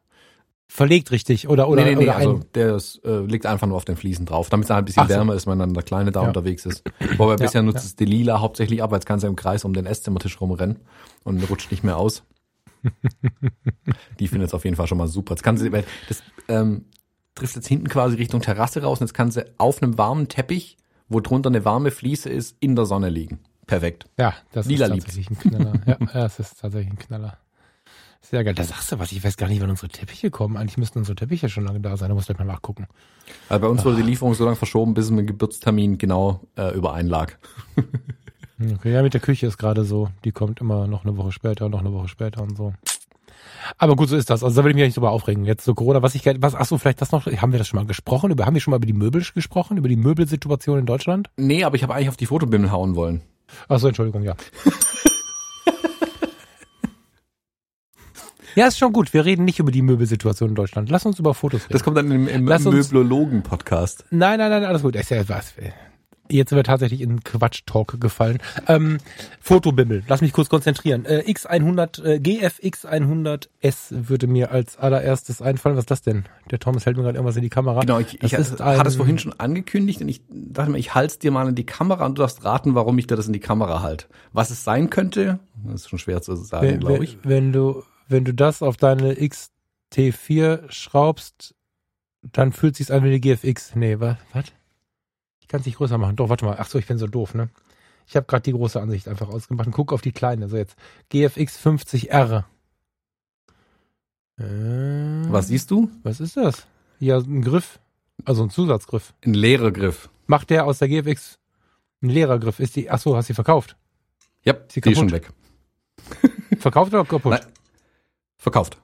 Verlegt richtig, oder, oder, nee, nee, nee, oder also der ist, äh, liegt einfach nur auf den Fliesen drauf, damit es halt ein bisschen Ach wärmer so. ist, wenn dann der Kleine da ja. unterwegs ist. Wobei ja, bisher nutzt ja. es die Lila hauptsächlich ab, jetzt kannst du im Kreis um den Esszimmertisch rumrennen und rutscht nicht mehr aus. [laughs] die findet es auf jeden Fall schon mal super. Jetzt kann sie, das ähm, trifft jetzt hinten quasi Richtung Terrasse raus und jetzt kann sie auf einem warmen Teppich, wo drunter eine warme Fliese ist, in der Sonne liegen. Perfekt. Ja, das Lila ist tatsächlich liebt. ein Knaller. [laughs] ja, das ist tatsächlich ein Knaller. Sehr geil. Da sagst du was. Ich weiß gar nicht, wann unsere Teppiche kommen. Eigentlich müssten unsere Teppiche schon lange da sein. Da musst du mal nachgucken. Also bei uns wurde die ah. Lieferung so lange verschoben, bis dem Geburtstermin genau äh, übereinlag. [laughs] okay, ja, mit der Küche ist gerade so. Die kommt immer noch eine Woche später, noch eine Woche später und so. Aber gut, so ist das. Also da will ich mich ja nicht drüber aufregen. Jetzt so Corona, was ich was, ach so, vielleicht das noch, haben wir das schon mal gesprochen? Über, haben wir schon mal über die Möbel gesprochen? Über die Möbelsituation in Deutschland? Nee, aber ich habe eigentlich auf die Fotobimmel hauen wollen. Ach so, Entschuldigung, ja. [laughs] ja, ist schon gut. Wir reden nicht über die Möbelsituation in Deutschland. Lass uns über Fotos reden. Das kommt dann im, im Lass uns- Möblologen-Podcast. Nein, nein, nein, alles gut. Ist ja was. Jetzt sind wir tatsächlich in Quatsch-Talk gefallen. Ähm, Fotobimmel. Lass mich kurz konzentrieren. Äh, X100, äh, GFX100S würde mir als allererstes einfallen. Was ist das denn? Der Thomas hält mir gerade irgendwas in die Kamera. Genau, ich, Das ich ist hatte es vorhin schon angekündigt und ich dachte mir, ich halte dir mal in die Kamera und du darfst raten, warum ich dir das in die Kamera halte. Was es sein könnte, das ist schon schwer zu sagen, glaube ich. wenn, wenn du, wenn du das auf deine XT4 schraubst, dann fühlt sich's an wie eine GFX. Nee, was? Ich kann es nicht größer machen. Doch, warte mal. Ach so, ich bin so doof, ne? Ich habe gerade die große Ansicht einfach ausgemacht und guck auf die kleine. So jetzt GFX 50R. Äh, Was siehst du? Was ist das? Ja, ein Griff. Also ein Zusatzgriff. Ein leerer Griff. Macht der aus der GFX ein leerer Griff? Ist die, ach so, hast du die verkauft? Ja, Sie die ist schon weg. [laughs] [laughs] Verkauft oder kaputt? Nein. Verkauft.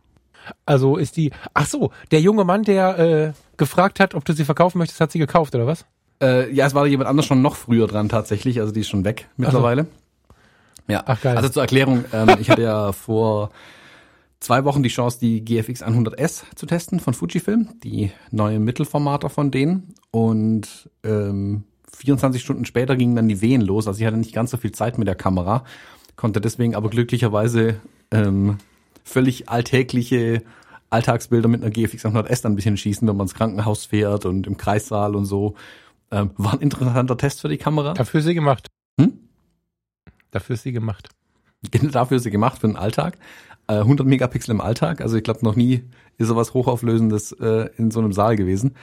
Also ist die. Ach so, der junge Mann, der äh, gefragt hat, ob du sie verkaufen möchtest, hat sie gekauft oder was? Äh, ja, es war jemand anders schon noch früher dran tatsächlich, also die ist schon weg mittlerweile. Ja, Ach, geil. also zur Erklärung, ähm, ich hatte ja [laughs] vor zwei Wochen die Chance, die GFX 100S zu testen von Fujifilm, die neue Mittelformater von denen und ähm, 24 Stunden später gingen dann die Wehen los, also ich hatte nicht ganz so viel Zeit mit der Kamera, konnte deswegen aber glücklicherweise ähm, völlig alltägliche Alltagsbilder mit einer GFX 100S dann ein bisschen schießen, wenn man ins Krankenhaus fährt und im Kreissaal und so. Ähm, war ein interessanter Test für die Kamera. Dafür ist sie gemacht. Hm? Dafür ist sie gemacht. Genau dafür ist sie gemacht, für den Alltag. Äh, 100 Megapixel im Alltag, also ich glaube noch nie ist sowas Hochauflösendes äh, in so einem Saal gewesen.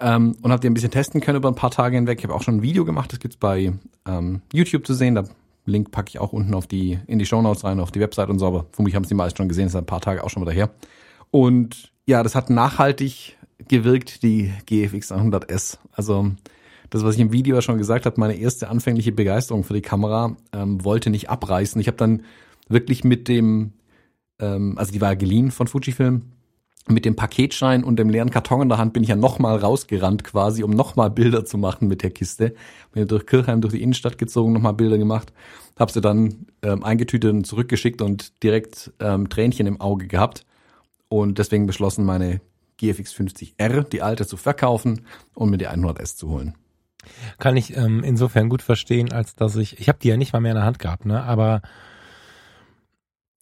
Ähm, und habt ihr ein bisschen testen können über ein paar Tage hinweg. Ich habe auch schon ein Video gemacht, das gibt's bei ähm, YouTube zu sehen. Da Link packe ich auch unten auf die in die Shownotes rein, auf die Website und so, aber für mich haben es die meisten schon gesehen, das ist ein paar Tage auch schon wieder her. Und ja, das hat nachhaltig gewirkt, die GFX 100S. Also das, was ich im Video ja schon gesagt habe, meine erste anfängliche Begeisterung für die Kamera ähm, wollte nicht abreißen. Ich habe dann wirklich mit dem, ähm, also die war geliehen von Fujifilm, mit dem Paketschein und dem leeren Karton in der Hand bin ich ja nochmal rausgerannt quasi, um nochmal Bilder zu machen mit der Kiste. Bin ja durch Kirchheim, durch die Innenstadt gezogen, nochmal Bilder gemacht. Hab sie dann ähm, eingetütet und zurückgeschickt und direkt ähm, Tränchen im Auge gehabt. Und deswegen beschlossen, meine GFX 50R, die alte, zu verkaufen und mir die 100S zu holen. Kann ich ähm, insofern gut verstehen, als dass ich, ich habe die ja nicht mal mehr in der Hand gehabt, ne? Aber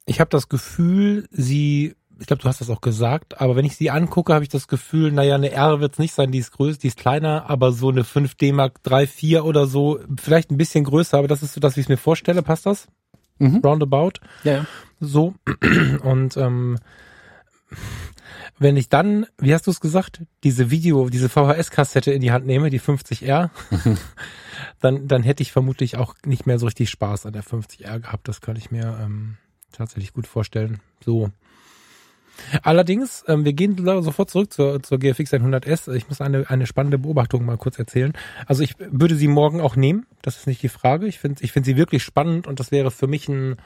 ich habe das Gefühl, sie, ich glaube, du hast das auch gesagt, aber wenn ich sie angucke, habe ich das Gefühl, naja, eine R wird's nicht sein, die ist größer, die ist kleiner, aber so eine 5D Mark 3, 4 oder so, vielleicht ein bisschen größer, aber das ist so das, wie ich es mir vorstelle, passt das? Mhm. Roundabout. Ja, ja. So. [clears throat] Und ähm, wenn ich dann, wie hast du es gesagt, diese Video, diese VHS-Kassette in die Hand nehme, die 50R, [laughs] dann, dann hätte ich vermutlich auch nicht mehr so richtig Spaß an der 50R gehabt. Das kann ich mir ähm, tatsächlich gut vorstellen. So. Allerdings, ähm, wir gehen sofort zurück zur, zur GFX 100S. Ich muss eine, eine spannende Beobachtung mal kurz erzählen. Also ich würde sie morgen auch nehmen. Das ist nicht die Frage. Ich finde ich finde sie wirklich spannend und das wäre für mich ein,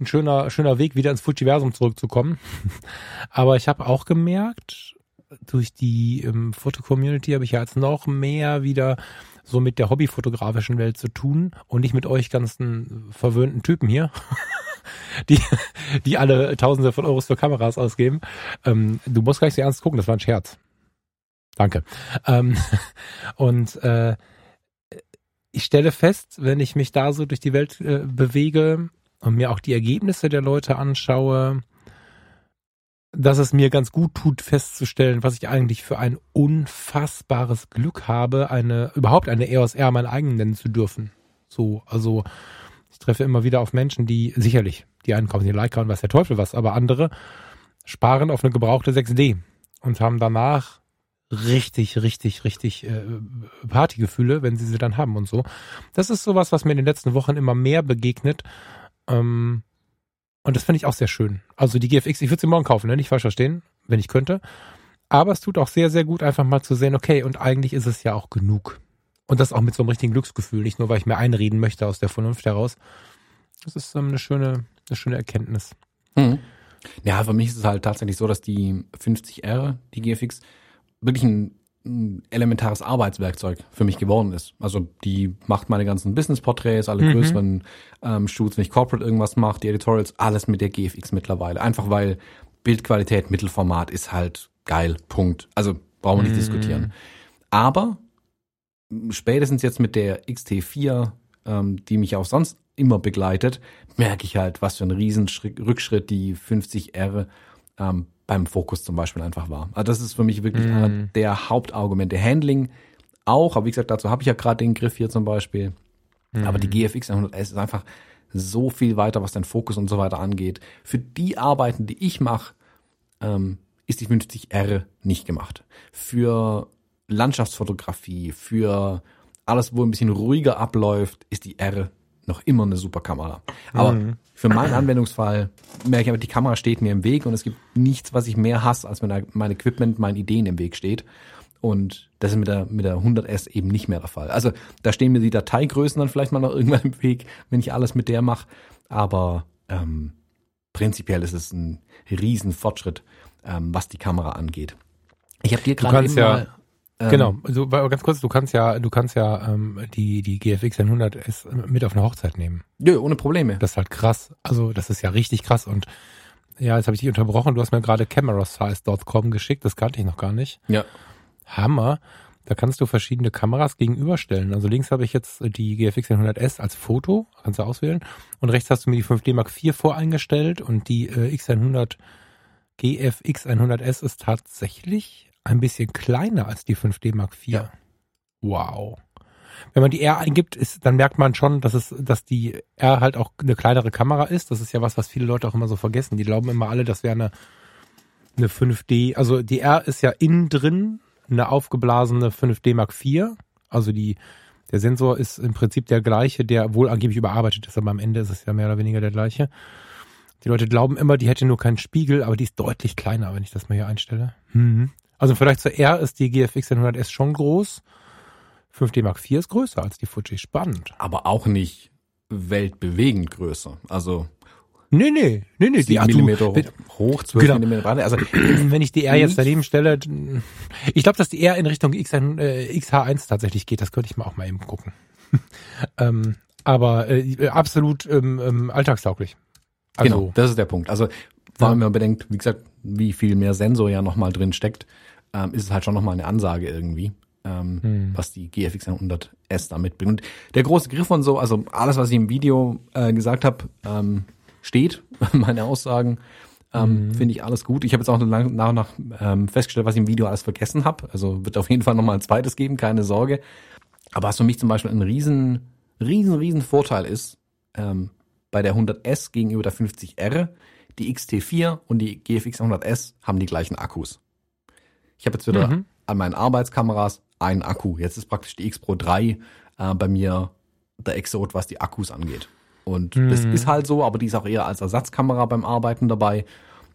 ein schöner, schöner Weg, wieder ins Fujiversum zurückzukommen. [laughs] Aber ich habe auch gemerkt, durch die ähm, Foto-Community habe ich ja jetzt noch mehr wieder so mit der hobbyfotografischen Welt zu tun und nicht mit euch ganzen verwöhnten Typen hier, [laughs] die, die alle Tausende von Euros für Kameras ausgeben. Ähm, du musst gar nicht so ernst gucken, das war ein Scherz. Danke. Ähm, [laughs] und äh, ich stelle fest, wenn ich mich da so durch die Welt äh, bewege und mir auch die Ergebnisse der Leute anschaue, dass es mir ganz gut tut, festzustellen, was ich eigentlich für ein unfassbares Glück habe, eine, überhaupt eine EOS R mein eigen nennen zu dürfen. So, also, ich treffe immer wieder auf Menschen, die, sicherlich, die einen kaufen die Leica und weiß der Teufel was, aber andere sparen auf eine gebrauchte 6D und haben danach richtig, richtig, richtig äh, Partygefühle, wenn sie sie dann haben und so. Das ist sowas, was mir in den letzten Wochen immer mehr begegnet. Ähm, und das finde ich auch sehr schön. Also die GFX, ich würde sie morgen kaufen, ne? nicht falsch verstehen, wenn ich könnte. Aber es tut auch sehr, sehr gut, einfach mal zu sehen, okay, und eigentlich ist es ja auch genug. Und das auch mit so einem richtigen Glücksgefühl, nicht nur, weil ich mir einreden möchte aus der Vernunft heraus. Das ist ähm, eine schöne, eine schöne Erkenntnis. Mhm. Ja, für mich ist es halt tatsächlich so, dass die 50R, die GFX, wirklich ein, ein elementares Arbeitswerkzeug für mich geworden ist. Also die macht meine ganzen Business-Porträts, alle Mhm. größeren ähm, Shoots, wenn ich Corporate irgendwas mache, die Editorials, alles mit der GFX mittlerweile. Einfach weil Bildqualität, Mittelformat ist halt geil. Punkt. Also brauchen wir nicht Mhm. diskutieren. Aber spätestens jetzt mit der XT4, ähm, die mich auch sonst immer begleitet, merke ich halt, was für ein riesen Schritt, Rückschritt die 50R ähm, beim Fokus zum Beispiel einfach war. Also das ist für mich wirklich Mhm. einer der Hauptargumente. Handling auch, aber wie gesagt, dazu habe ich ja gerade den Griff hier zum Beispiel. Aber die GFX 100S ist einfach so viel weiter, was den Fokus und so weiter angeht. Für die Arbeiten, die ich mache, ähm, ist die 50R nicht gemacht. Für Landschaftsfotografie, für alles, wo ein bisschen ruhiger abläuft, ist die R noch immer eine super Kamera. Aber für meinen Anwendungsfall merke ich aber, die Kamera steht mir im Weg und es gibt nichts, was ich mehr hasse, als wenn mein Equipment, meinen Ideen im Weg steht. Und das ist mit der, mit der 100S eben nicht mehr der Fall. Also da stehen mir die Dateigrößen dann vielleicht mal noch irgendwann im Weg, wenn ich alles mit der mache. Aber ähm, prinzipiell ist es ein riesen Fortschritt, ähm, was die Kamera angeht. Ich habe dir gerade eben ja- mal, genau, also ganz kurz, du kannst ja, du kannst ja ähm, die, die GFX 100 S mit auf eine Hochzeit nehmen. Nö, ohne Probleme. Das ist halt krass. Also das ist ja richtig krass und ja, jetzt habe ich dich unterbrochen. Du hast mir gerade camerasize.com geschickt, das kannte ich noch gar nicht. Ja. Hammer. Da kannst du verschiedene Kameras gegenüberstellen. Also links habe ich jetzt die GFX 100S als Foto, kannst du auswählen. Und rechts hast du mir die 5D Mark IV voreingestellt und die äh, X100 GFX 100S ist tatsächlich ein bisschen kleiner als die 5D Mark IV. Ja. Wow. Wenn man die R eingibt, ist, dann merkt man schon, dass es, dass die R halt auch eine kleinere Kamera ist. Das ist ja was, was viele Leute auch immer so vergessen. Die glauben immer alle, das wäre eine, eine 5D. Also die R ist ja innen drin eine aufgeblasene 5D Mark IV. Also die, der Sensor ist im Prinzip der gleiche, der wohl angeblich überarbeitet ist, aber am Ende ist es ja mehr oder weniger der gleiche. Die Leute glauben immer, die hätte nur keinen Spiegel, aber die ist deutlich kleiner, wenn ich das mal hier einstelle. Mhm. Also vielleicht zur R ist die GFX 100S schon groß. 5D Mark IV ist größer als die Fuji. Spannend. Aber auch nicht weltbewegend größer. Also Nee, nee, nee, nee. 7 ach, du, Millimeter wenn- hoch, 12 Genau. Millimeter breit. Also [clears throat] wenn ich die R jetzt daneben stelle, ich glaube, dass die R in Richtung X, äh, XH1 tatsächlich geht. Das könnte ich mal auch mal eben gucken. [laughs] ähm, aber äh, absolut ähm, ähm, alltagstauglich. Also, genau, das ist der Punkt. Also vor allem, wenn man bedenkt, wie gesagt, wie viel mehr Sensor ja nochmal drin steckt, ähm, ist es halt schon nochmal eine Ansage irgendwie, ähm, Hm. was die GFX 100S da mitbringt. Und der große Griff und so, also alles, was ich im Video äh, gesagt habe, ähm, steht, [laughs] meine Aussagen. Ähm, Finde ich alles gut. Ich habe jetzt auch lang, nach und nach ähm, festgestellt, was ich im Video alles vergessen habe. Also wird auf jeden Fall nochmal ein zweites geben, keine Sorge. Aber was für mich zum Beispiel ein riesen, riesen, riesen Vorteil ist, ähm, bei der 100S gegenüber der 50R, die XT4 und die GFX 100S haben die gleichen Akkus. Ich habe jetzt wieder Mhm. an meinen Arbeitskameras einen Akku. Jetzt ist praktisch die X Pro 3 äh, bei mir der Exot, was die Akkus angeht. Und das Mhm. ist halt so, aber die ist auch eher als Ersatzkamera beim Arbeiten dabei.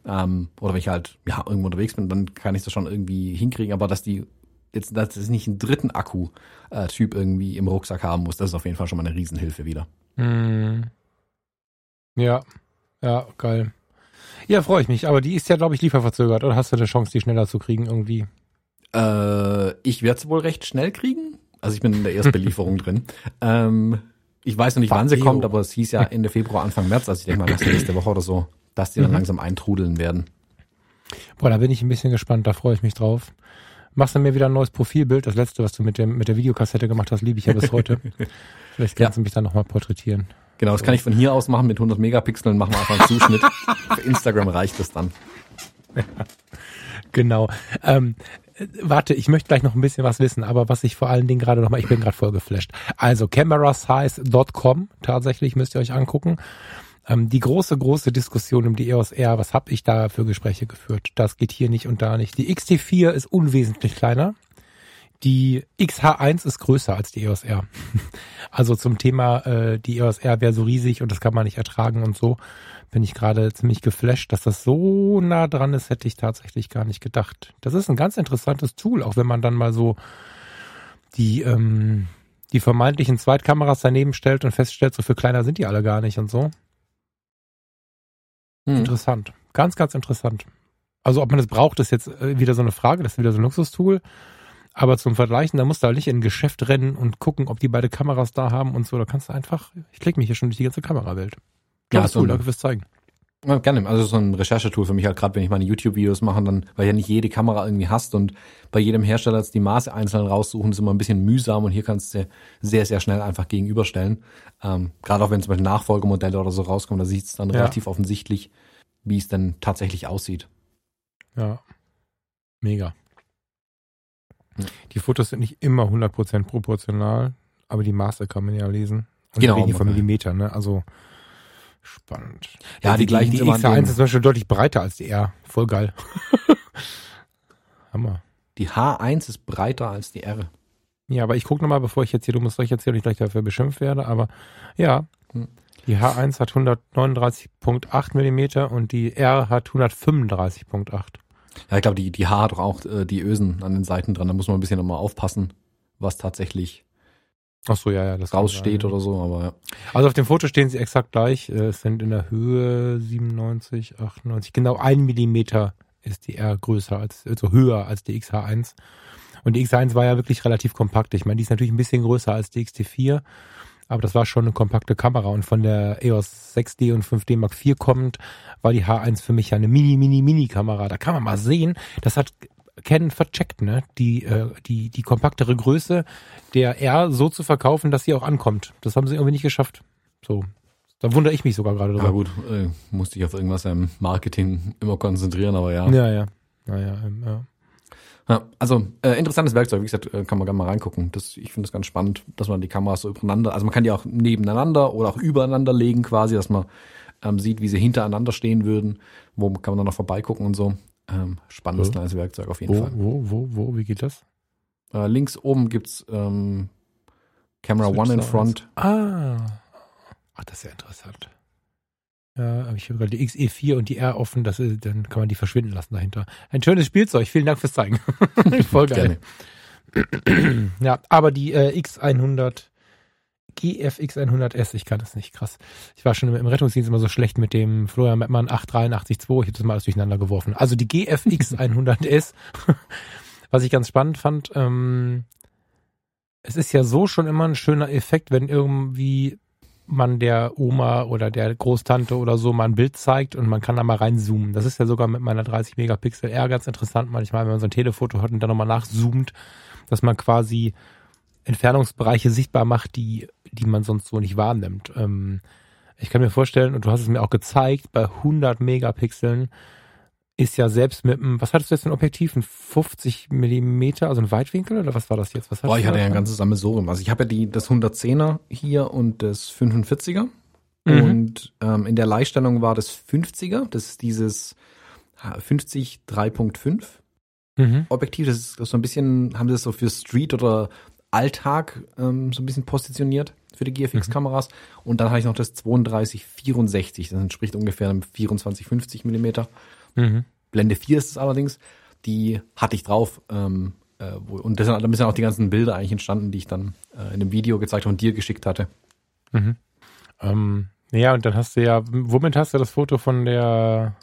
Ähm, oder wenn ich halt ja irgendwo unterwegs bin, dann kann ich das schon irgendwie hinkriegen. Aber dass die jetzt, dass ich nicht einen dritten Akku-Typ irgendwie im Rucksack haben muss, das ist auf jeden Fall schon mal eine Riesenhilfe wieder. Hm. Ja, ja, geil. Ja, freue ich mich. Aber die ist ja, glaube ich, lieferverzögert. Oder hast du eine Chance, die schneller zu kriegen irgendwie? Äh, ich werde es wohl recht schnell kriegen. Also ich bin in der Erstbelieferung [laughs] drin. Ähm, ich weiß noch nicht, wann sie kommt, aber es hieß ja Ende Februar, Anfang März, also ich denke mal, das ist nächste Woche oder so, dass die dann Mhm. langsam eintrudeln werden. Boah, da bin ich ein bisschen gespannt. Da freue ich mich drauf. Machst du mir wieder ein neues Profilbild? Das letzte, was du mit, dem, mit der Videokassette gemacht hast, liebe ich ja bis [laughs] heute. Vielleicht kannst du mich dann nochmal porträtieren. Genau, das kann ich von hier aus machen mit 100 Megapixeln, machen wir einfach einen Zuschnitt. [laughs] Für Instagram reicht es dann. Genau. Ähm, äh, warte, ich möchte gleich noch ein bisschen was wissen, aber was ich vor allen Dingen gerade nochmal, ich bin gerade voll geflasht. Also camerasize.com tatsächlich müsst ihr euch angucken. Ähm, die große, große Diskussion um die EOS R, was habe ich da für Gespräche geführt? Das geht hier nicht und da nicht. Die XT4 ist unwesentlich kleiner. Die XH1 ist größer als die EOS R. [laughs] Also zum Thema, äh, die EOS R wäre so riesig und das kann man nicht ertragen und so, bin ich gerade ziemlich geflasht, dass das so nah dran ist, hätte ich tatsächlich gar nicht gedacht. Das ist ein ganz interessantes Tool, auch wenn man dann mal so die, ähm, die vermeintlichen Zweitkameras daneben stellt und feststellt, so viel kleiner sind die alle gar nicht und so. Hm. Interessant. ganz, ganz interessant. Also ob man das braucht, ist jetzt äh, wieder so eine Frage, das ist wieder so ein Luxustool. Aber zum Vergleichen, da musst du halt nicht in ein Geschäft rennen und gucken, ob die beide Kameras da haben und so. Da kannst du einfach, ich klicke mich hier schon durch die ganze Kamerawelt. Ja, Ja, ist cool, danke fürs Zeigen. Ja, gerne. Also so ein Recherchetool für mich halt gerade, wenn ich meine YouTube-Videos mache, dann, weil ja nicht jede Kamera irgendwie hast und bei jedem Hersteller jetzt die Maße einzeln raussuchen, ist immer ein bisschen mühsam und hier kannst du sehr, sehr schnell einfach gegenüberstellen. Ähm, gerade auch wenn zum Beispiel Nachfolgemodelle oder so rauskommen, da sieht es dann Ja. relativ offensichtlich, wie es dann tatsächlich aussieht. Ja. Mega. Ja. Die Fotos sind nicht immer 100% proportional, aber die Maße kann man ja lesen. Und Genau, wir reden von man- Millimeter, ne? Also spannend. Ja, die gleichen die sind immer an XA1 dem- ist zum Beispiel deutlich breiter als die R. Voll geil. [laughs] Hammer. Die H1 ist breiter als die R. Ja, aber ich gucke nochmal, bevor ich jetzt hier, du musst euch jetzt hier nicht gleich dafür beschimpft werde, aber ja, Hm. die H1 hat 139.8 Millimeter und die R hat 135.8. Ja, ich glaube, die, die H hat doch auch äh, die Ösen an den Seiten dran. Da muss man ein bisschen nochmal aufpassen, was tatsächlich Ach so, ja, ja, das raussteht sein. oder so. Aber ja. Also auf dem Foto stehen sie exakt gleich. Äh, Es sind in der Höhe 97, 98. Genau ein Millimeter ist die R größer als, also höher als die XH1. Und die XH1 war ja wirklich relativ kompakt. Ich meine, die ist natürlich ein bisschen größer als die XT4. Aber das war schon eine kompakte Kamera. Und von der EOS 6D und 5D Mark IV kommend war die H1 für mich ja eine mini, mini, mini Kamera. Da kann man mal sehen, das hat Canon vercheckt, ne? Die, äh, die, die kompaktere Größe der R so zu verkaufen, dass sie auch ankommt. Das haben sie irgendwie nicht geschafft. So. Da wundere ich mich sogar gerade Ja drüber. gut, äh, musste ich auf irgendwas im Marketing immer konzentrieren, aber ja. Ja, ja. Naja, ähm, ja. Ja, also äh, interessantes Werkzeug, wie gesagt, äh, kann man gerne mal reingucken. Das, ich finde es ganz spannend, dass man die Kameras so übereinander, also man kann die auch nebeneinander oder auch übereinander legen quasi, dass man ähm, sieht, wie sie hintereinander stehen würden. Wo kann man dann noch vorbeigucken und so. Ähm, spannendes Ja. kleines Werkzeug auf jeden Wo, Fall. wo, wo, wo, wie geht das? Äh, links oben gibt's ähm, Camera Switch One in Front. Ah. Ach, das ist ja interessant. Ja, aber ich habe gerade die XE4 und die R offen, das ist, dann kann man die verschwinden lassen dahinter. Ein schönes Spielzeug, vielen Dank fürs Zeigen. [laughs] Voll geil. Gerne. [clears throat] Ja, aber die äh, X100, GFX100S, ich kann das nicht, krass. Ich war schon im, im Rettungsdienst immer so schlecht mit dem Florian Mettmann 883.2, ich habe das mal alles durcheinander geworfen. Also die GFX100S, [laughs] was ich ganz spannend fand, ähm, es ist ja so schon immer ein schöner Effekt, wenn irgendwie man der Oma oder der Großtante oder so mal ein Bild zeigt und man kann da mal reinzoomen. Das ist ja sogar mit meiner 30 Megapixel R ganz interessant manchmal, wenn man so ein Telefoto hat und dann nochmal nachzoomt, dass man quasi Entfernungsbereiche sichtbar macht, die, die man sonst so nicht wahrnimmt. Ähm, ich kann mir vorstellen, und du hast es mir auch gezeigt, bei 100 Megapixeln ist ja selbst mit einem, was hattest du jetzt für ein Objektiv? Ein 50 Millimeter, also ein Weitwinkel oder was war das jetzt? Was Boah, ich hatte ja ein ganzes Sammelsurium. Also ich habe ja die, das 110er hier und das 45er. Mhm. Und ähm, in der Leihstellung war das 50er. Das ist dieses 50 3.5 Mhm. Objektiv. Das ist so ein bisschen, haben sie das so für Street oder Alltag ähm, so ein bisschen positioniert für die GFX-Kameras. Und dann hatte ich noch das 32 64. Das entspricht ungefähr einem 24 50 Millimeter. Mhm. Blende 4 ist es allerdings. Die hatte ich drauf. Ähm, äh, wo, und das sind, da sind auch die ganzen Bilder eigentlich entstanden, die ich dann äh, in dem Video gezeigt und dir geschickt hatte. Mhm. Ähm, ja, und dann hast du ja, womit hast du das Foto von der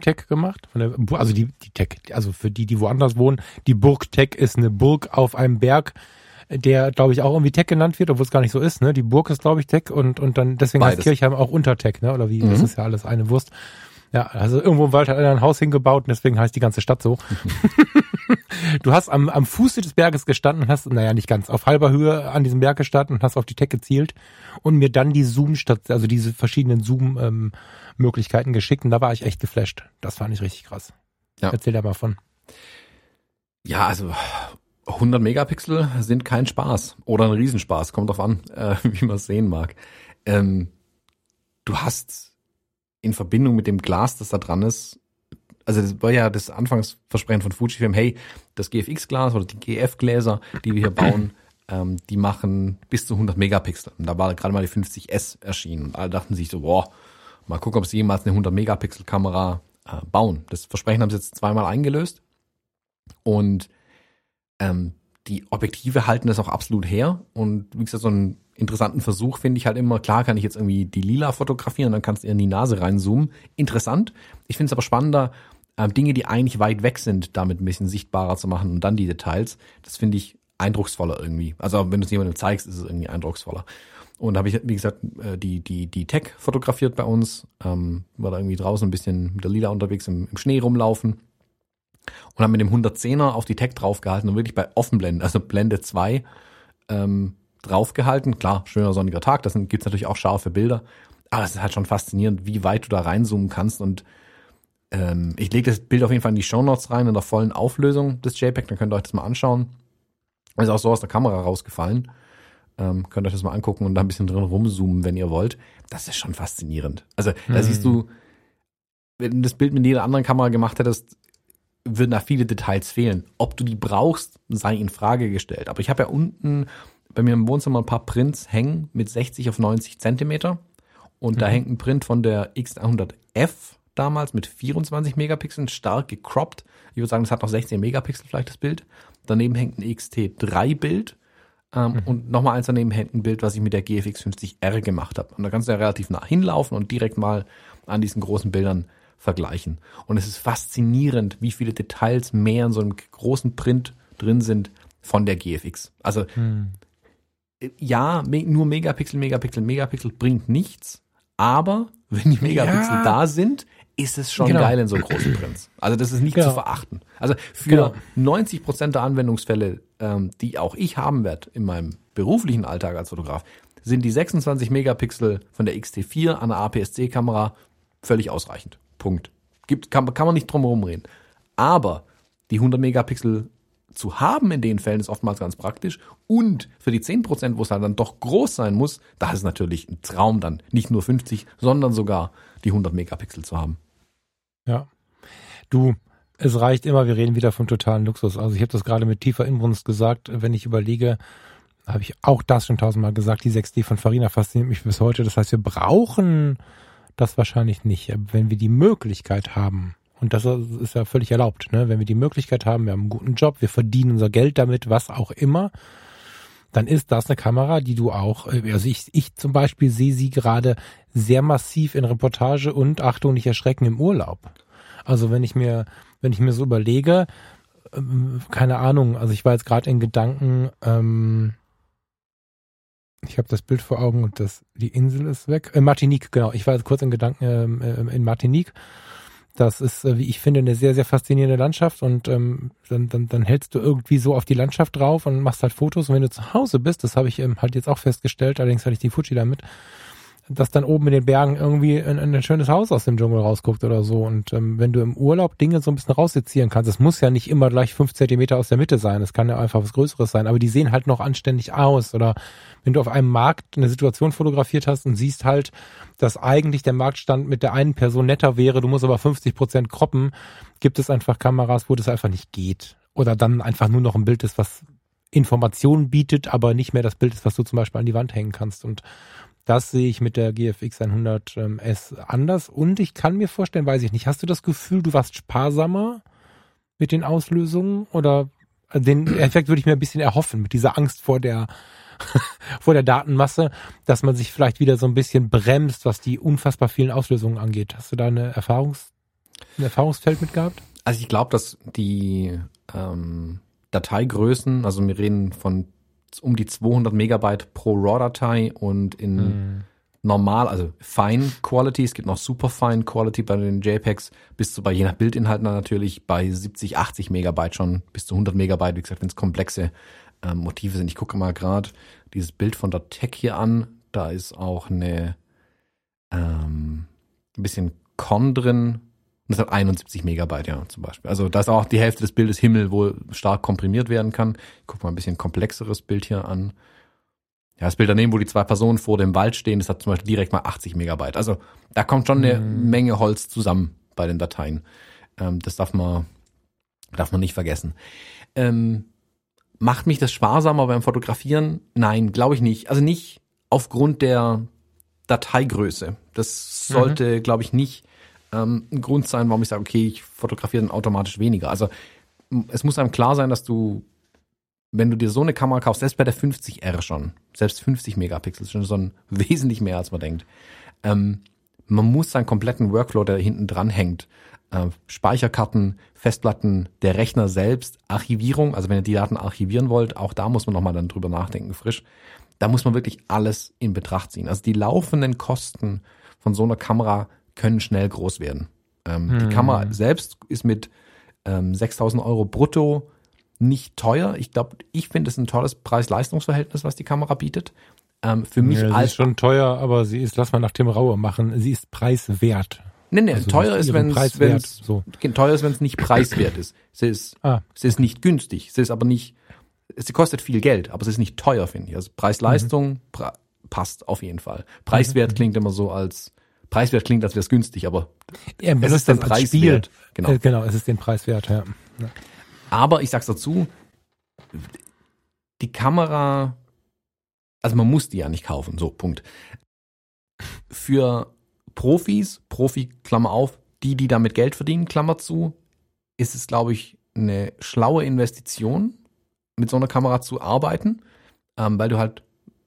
Tech gemacht? Von der, also die, die Tech, also für die, die woanders wohnen, die Burg Tech ist eine Burg auf einem Berg, der, glaube ich, auch irgendwie Tech genannt wird, obwohl es gar nicht so ist, ne? Die Burg ist, glaube ich, Tech und, und dann, deswegen heißt Beides. Kirchheim auch Untertech, ne? Oder wie? Das Mhm. ist ja alles eine Wurst. Ja, also irgendwo im Wald hat einer ein Haus hingebaut und deswegen heißt die ganze Stadt so. [laughs] du hast am, am Fuße des Berges gestanden und hast, naja, nicht ganz, auf halber Höhe an diesem Berg gestanden und hast auf die Tech gezielt und mir dann die Zoom statt, also diese verschiedenen Zoom-Möglichkeiten geschickt und da war ich echt geflasht. Das fand ich richtig krass. Ja. Erzähl da mal von. Ja, also 100 Megapixel sind kein Spaß oder ein Riesenspaß, kommt drauf an, äh, [laughs] wie man es sehen mag. Ähm, du hast in Verbindung mit dem Glas, das da dran ist, also das war ja das Anfangsversprechen von Fujifilm, hey, das GFX-Glas oder die GF-Gläser, die wir hier [clears throat] bauen, ähm, die machen bis zu 100 Megapixel. Und da war gerade mal die 50S erschienen und alle dachten sich so, boah, mal gucken, ob sie jemals eine 100 Megapixel-Kamera äh, bauen. Das Versprechen haben sie jetzt zweimal eingelöst und ähm, die Objektive halten das auch absolut her. Und wie gesagt, so einen interessanten Versuch finde ich halt immer, klar kann ich jetzt irgendwie die Lila fotografieren, dann kannst du in die Nase reinzoomen. Interessant. Ich finde es aber spannender, äh, Dinge, die eigentlich weit weg sind, damit ein bisschen sichtbarer zu machen und dann die Details. Das finde ich eindrucksvoller irgendwie. Also wenn du es jemandem zeigst, ist es irgendwie eindrucksvoller. Und habe ich, wie gesagt, äh, die, die, die Tech fotografiert bei uns, ähm, war da irgendwie draußen ein bisschen mit der Lila unterwegs im, im Schnee rumlaufen und habe mit dem 110er auf die Tech draufgehalten und wirklich bei Offenblende, also Blende 2, ähm, draufgehalten. Klar, schöner sonniger Tag, das gibt's natürlich auch scharfe Bilder, aber es ist halt schon faszinierend, wie weit du da reinzoomen kannst und ähm, ich lege das Bild auf jeden Fall in die Show Notes rein in der vollen Auflösung des JPEG, dann könnt ihr euch das mal anschauen. Ist auch so aus der Kamera rausgefallen. Ähm, könnt euch das mal angucken und da ein bisschen drin rumzoomen, wenn ihr wollt. Das ist schon faszinierend. Also da mhm. siehst du, wenn du das Bild mit jeder anderen Kamera gemacht hättest, würden da viele Details fehlen. Ob du die brauchst, sei in Frage gestellt. Aber ich habe ja unten bei mir im Wohnzimmer ein paar Prints hängen mit 60 auf 90 Zentimeter. Und mhm. da hängt ein Print von der X100F damals mit 24 Megapixeln, stark gecroppt. Ich würde sagen, das hat noch 16 Megapixel vielleicht das Bild. Daneben hängt ein XT3-Bild ähm, mhm. und nochmal eins daneben hängt ein Bild, was ich mit der GFX 50R gemacht habe. Und da kannst du ja relativ nah hinlaufen und direkt mal an diesen großen Bildern vergleichen. Und es ist faszinierend, wie viele Details mehr in so einem großen Print drin sind von der GFX. Also mhm. ja, nur Megapixel, Megapixel, Megapixel bringt nichts, aber wenn die Megapixel ja. da sind, ist es schon genau. geil in so großen Prints. Also das ist nicht genau. zu verachten. Also für genau. 90 Prozent der Anwendungsfälle, ähm, die auch ich haben werde in meinem beruflichen Alltag als Fotograf, sind die 26 Megapixel von der XT4 an der APS-C-Kamera völlig ausreichend. Punkt. Gibt, kann, kann man nicht drum herum reden. Aber die 100 Megapixel zu haben in den Fällen ist oftmals ganz praktisch. Und für die 10 Prozent, wo es halt dann doch groß sein muss, da ist natürlich ein Traum dann. Nicht nur 50, sondern sogar die 100 Megapixel zu haben. Ja. Du, es reicht immer, wir reden wieder vom totalen Luxus. Also ich habe das gerade mit tiefer Inbrunst gesagt, wenn ich überlege, habe ich auch das schon tausendmal gesagt, die 6D von Farina fasziniert mich bis heute. Das heißt, wir brauchen das wahrscheinlich nicht. Wenn wir die Möglichkeit haben, und das ist ja völlig erlaubt, ne? wenn wir die Möglichkeit haben, wir haben einen guten Job, wir verdienen unser Geld damit, was auch immer, dann ist das eine Kamera, die du auch, äh, also ich, ich zum Beispiel sehe sie gerade sehr massiv in Reportage und Achtung, nicht erschrecken im Urlaub. Also wenn ich mir, wenn ich mir so überlege, ähm, keine Ahnung, also ich war jetzt gerade in Gedanken, ähm, ich habe das Bild vor Augen und das, die Insel ist weg. Äh, Martinique, genau. Ich war kurz in Gedanken ähm, äh, in Martinique das ist, äh, wie ich finde, eine sehr, sehr faszinierende Landschaft und ähm, dann, dann, dann hältst du irgendwie so auf die Landschaft drauf und machst halt Fotos und wenn du zu Hause bist, das habe ich ähm, halt jetzt auch festgestellt, allerdings hatte ich die Fuji damit, dass dann oben in den Bergen irgendwie ein, ein schönes Haus aus dem Dschungel rausguckt oder so. Und ähm, wenn du im Urlaub Dinge so ein bisschen raussezieren kannst, es muss ja nicht immer gleich fünf Zentimeter aus der Mitte sein, es kann ja einfach was Größeres sein, aber die sehen halt noch anständig aus. Oder wenn du auf einem Markt eine Situation fotografiert hast und siehst halt, dass eigentlich der Marktstand mit der einen Person netter wäre, du musst aber 50 Prozent kroppen, gibt es einfach Kameras, wo das einfach nicht geht. Oder dann einfach nur noch ein Bild ist, was Informationen bietet, aber nicht mehr das Bild ist, was du zum Beispiel an die Wand hängen kannst. Und das sehe ich mit der GFX 100S anders. Und ich kann mir vorstellen, weiß ich nicht, hast du das Gefühl, du warst sparsamer mit den Auslösungen? Oder den Effekt würde ich mir ein bisschen erhoffen, mit dieser Angst vor der, [laughs] vor der Datenmasse, dass man sich vielleicht wieder so ein bisschen bremst, was die unfassbar vielen Auslösungen angeht. Hast du da eine Erfahrungs, ein Erfahrungsfeld mit gehabt? Also ich glaube, dass die ähm, Dateigrößen, also wir reden von um die 200 Megabyte pro RAW-Datei und in mm. normal, also Fine Quality, es gibt noch Super Fine Quality bei den JPEGs, bis zu bei je nach Bildinhalt natürlich bei 70, 80 Megabyte schon, bis zu 100 Megabyte, wie gesagt, wenn es komplexe ähm, Motive sind. Ich gucke mal gerade dieses Bild von der Tech hier an, da ist auch eine ähm, ein bisschen Con drin, und das hat 71 Megabyte, ja, zum Beispiel. Also da ist auch die Hälfte des Bildes Himmel, wo stark komprimiert werden kann. Ich guck mal ein bisschen komplexeres Bild hier an. Ja, das Bild daneben, wo die zwei Personen vor dem Wald stehen, das hat zum Beispiel direkt mal 80 Megabyte. Also da kommt schon eine mhm. Menge Holz zusammen bei den Dateien. Ähm, das darf man, darf man nicht vergessen. Ähm, macht mich das sparsamer beim Fotografieren? Nein, glaube ich nicht. Also nicht aufgrund der Dateigröße. Das sollte, mhm. glaube ich, nicht ähm, ein Grund sein, warum ich sage, okay, ich fotografiere dann automatisch weniger. Also es muss einem klar sein, dass du wenn du dir so eine Kamera kaufst, selbst bei der 50R schon, selbst 50 Megapixel, schon ein [laughs] wesentlich mehr, als man denkt. Ähm, man muss seinen kompletten Workflow, der hinten dran hängt, äh, Speicherkarten, Festplatten, der Rechner selbst, Archivierung, also wenn ihr die Daten archivieren wollt, auch da muss man nochmal dann drüber nachdenken, frisch. Da muss man wirklich alles in Betracht ziehen. Also die laufenden Kosten von so einer Kamera können schnell groß werden. Ähm, Hm. Die Kamera selbst ist mit ähm, 6000 Euro brutto nicht teuer. Ich glaube, ich finde es ein tolles Preis-Leistungs-Verhältnis, was die Kamera bietet. Ähm, für mich Ja, sie als ist schon teuer, aber sie ist, lass mal nach Tim Raue machen, sie ist preiswert. Nee, nee, Also teuer ist, ihren wenn Preis es wert, wenn's, so. teuer ist, wenn es nicht preiswert ist. [coughs] Sie ist, Ah. sie ist nicht günstig. Sie ist aber nicht, sie kostet viel Geld, aber sie ist nicht teuer, finde ich. Also Preis-Leistung pra- passt auf jeden Fall. Preiswert klingt immer so als, preiswert klingt, als wäre es günstig, aber Er es ist den Preis wert. Genau. Äh, genau, es ist den Preis wert, ja. Aber ich sag's dazu, die Kamera, also man muss die ja nicht kaufen, so, Punkt. Für Profis, Profi, Klammer auf, die, die damit Geld verdienen, Klammer zu, ist es, glaube ich, eine schlaue Investition, mit so einer Kamera zu arbeiten, ähm, weil du halt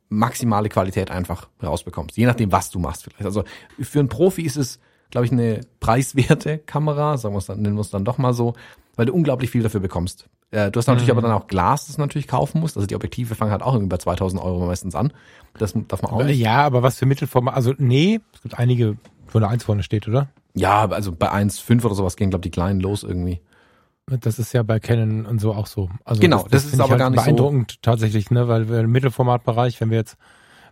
maximale Qualität einfach rausbekommst. Je nachdem, was du machst vielleicht. Also für einen Profi ist es, glaube ich, eine preiswerte [laughs] Kamera, sagen wir es dann, nennen wir es dann doch mal so, weil du unglaublich viel dafür bekommst. Äh, du hast natürlich Mhm. aber dann auch Glas, das du natürlich kaufen musst. Also die Objektive fangen halt auch irgendwie bei 2000 Euro meistens an. Das darf man auch nicht. Ja, aber was für Mittelformat, also nee, es gibt einige, wo eine Eins vorne steht, oder? Ja, also bei 1,5 oder sowas gehen, glaube ich, die kleinen los irgendwie. Das ist ja bei Canon und so auch so. Also Genau, das ist finde ich aber gar nicht so- beeindruckend tatsächlich, ne, weil wir im Mittelformatbereich, wenn wir jetzt,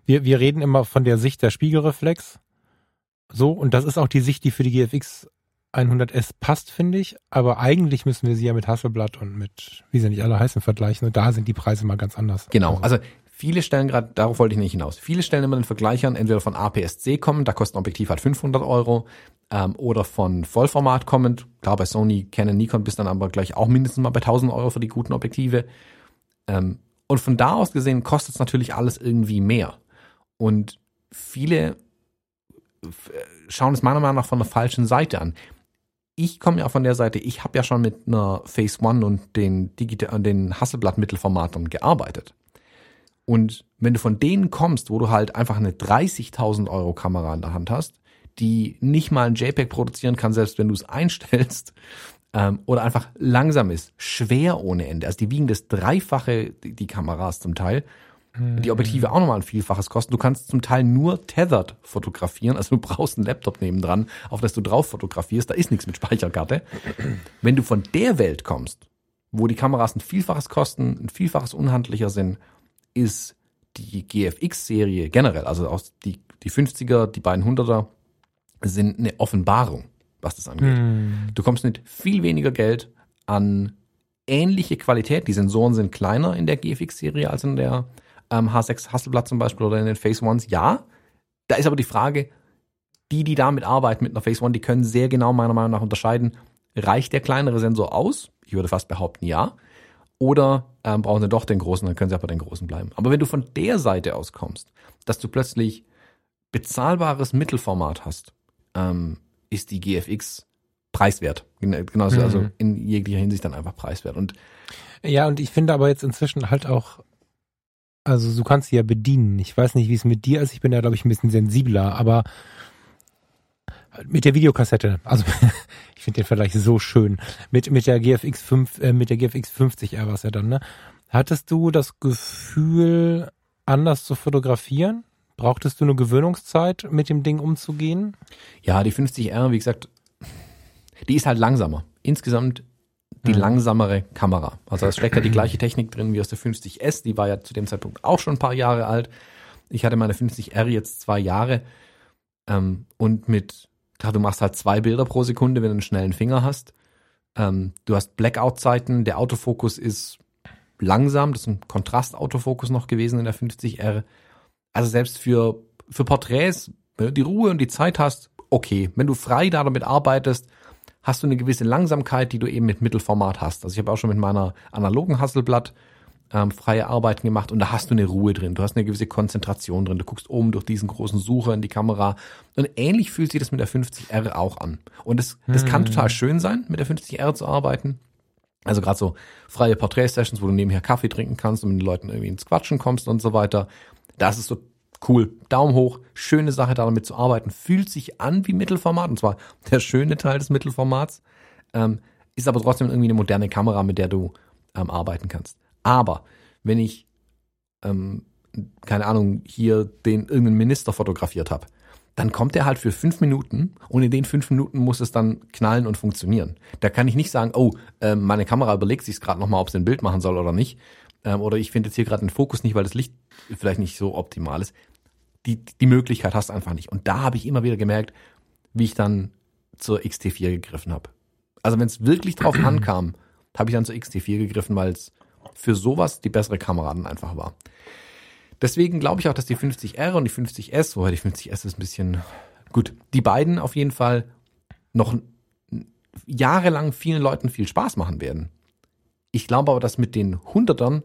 wir, wir reden immer von der Sicht der Spiegelreflex, so und das ist auch die Sicht, die für die GFX 100S passt, finde ich. Aber eigentlich müssen wir sie ja mit Hasselblatt und mit, wie sie nicht alle heißen, vergleichen. Und da sind die Preise mal ganz anders. Genau, Also, also viele stellen gerade, darauf wollte ich nicht hinaus, viele stellen immer den Vergleich an, entweder von APS-C kommend, da kostet ein Objektiv halt 500 Euro, ähm, oder von Vollformat kommend, klar bei Sony, Canon, Nikon bist dann aber gleich auch mindestens mal bei 1000 Euro für die guten Objektive. Ähm, und von da aus gesehen kostet es natürlich alles irgendwie mehr. Und viele schauen es meiner Meinung nach von der falschen Seite an. Ich komme ja von der Seite, ich habe ja schon mit einer Phase One und den, Digital, den Hasselblatt-Mittelformatern gearbeitet. Und wenn du von denen kommst, wo du halt einfach eine 30.000 Euro Kamera in der Hand hast, die nicht mal ein JPEG produzieren kann, selbst wenn du es [laughs] einstellst, ähm, oder einfach langsam ist, schwer ohne Ende. Also die wiegen das Dreifache, die, die Kameras zum Teil. Die Objektive auch nochmal ein Vielfaches kosten. Du kannst zum Teil nur tethered fotografieren. Also du brauchst einen Laptop nebendran, auf das du drauf fotografierst. Da ist nichts mit Speicherkarte. Wenn du von der Welt kommst, wo die Kameras ein Vielfaches kosten, ein Vielfaches unhandlicher sind, ist die GFX-Serie generell, also aus die, die 50er, die beiden 100er, sind eine Offenbarung, was das angeht. hm, Du kommst mit viel weniger Geld an ähnliche Qualität. Die Sensoren sind kleiner in der GFX-Serie als in der ähm, H6 Hasselblatt zum Beispiel oder in den Phase Ones. Ja, da ist aber die Frage, die, die damit arbeiten mit einer Phase One, die können sehr genau meiner Meinung nach unterscheiden, reicht der kleinere Sensor aus? Ich würde fast behaupten, ja. Oder ähm, brauchen sie doch den großen, dann können sie aber den großen bleiben. Aber wenn du von der Seite aus kommst, dass du plötzlich bezahlbares Mittelformat hast, ähm, ist die GFX preiswert. Gen- Genauso, Mhm. also in jeglicher Hinsicht dann einfach preiswert. Und Ja, und ich finde aber jetzt inzwischen halt auch, also du kannst sie ja bedienen. Ich weiß nicht, wie es mit dir ist. Ich bin da, glaube ich, ein bisschen sensibler, aber mit der Videokassette, also [laughs] ich finde den Vergleich so schön. Mit, mit der GFX 5, äh, mit der GFX 50R war es ja dann, ne? Hattest du das Gefühl, anders zu fotografieren? Brauchtest du eine Gewöhnungszeit, mit dem Ding umzugehen? ja, die 50R, wie gesagt, die ist halt langsamer. Insgesamt die Mhm. langsamere Kamera. Also es steckt ja die [clears throat] gleiche Technik drin wie aus der 50S, die war ja zu dem Zeitpunkt auch schon ein paar Jahre alt. Ich hatte meine 50R jetzt zwei Jahre ähm, und mit, klar, du machst halt zwei Bilder pro Sekunde, wenn du einen schnellen Finger hast. Ähm, du hast Blackout-Zeiten, der Autofokus ist langsam, das ist ein Kontrastautofokus noch gewesen in der 50R. Also selbst für, für Porträts, wenn du die Ruhe und die Zeit hast, okay. Wenn du frei da damit arbeitest, hast du eine gewisse Langsamkeit, die du eben mit Mittelformat hast. Also ich habe auch schon mit meiner analogen Hasselblatt ähm, freie Arbeiten gemacht und da hast du eine Ruhe drin. Du hast eine gewisse Konzentration drin. Du guckst oben durch diesen großen Sucher in die Kamera. Und ähnlich fühlt sich das mit der 50R auch an. Und das, das kann total schön sein, mit der 50R zu arbeiten. Also gerade so freie Porträt-Sessions, wo du nebenher Kaffee trinken kannst und mit den Leuten irgendwie ins Quatschen kommst und so weiter. Das ist so cool. Daumen hoch. Schöne Sache, damit zu arbeiten. Fühlt sich an wie Mittelformat und zwar [laughs] der schöne Teil des Mittelformats. Ähm, ist aber trotzdem irgendwie eine moderne Kamera, mit der du ähm, arbeiten kannst. Aber wenn ich, ähm, keine Ahnung, hier den irgendeinen Minister fotografiert habe, dann kommt er halt für fünf Minuten und in den fünf Minuten muss es dann knallen und funktionieren. Da kann ich nicht sagen, oh, äh, meine Kamera überlegt sich gerade nochmal, ob sie ein Bild machen soll oder nicht. Ähm, oder ich finde jetzt hier gerade den Fokus nicht, weil das Licht vielleicht nicht so optimal ist. Die, die Möglichkeit hast du einfach nicht. Und da habe ich immer wieder gemerkt, wie ich dann zur XT4 gegriffen habe. Also wenn es wirklich drauf [clears throat] ankam, habe ich dann zur XT4 gegriffen, weil es für sowas die bessere Kamera dann einfach war. Deswegen glaube ich auch, dass die 50R und die 50S, wobei die 50S ist ein bisschen gut, die beiden auf jeden Fall noch jahrelang vielen Leuten viel Spaß machen werden. Ich glaube aber, dass mit den Hundertern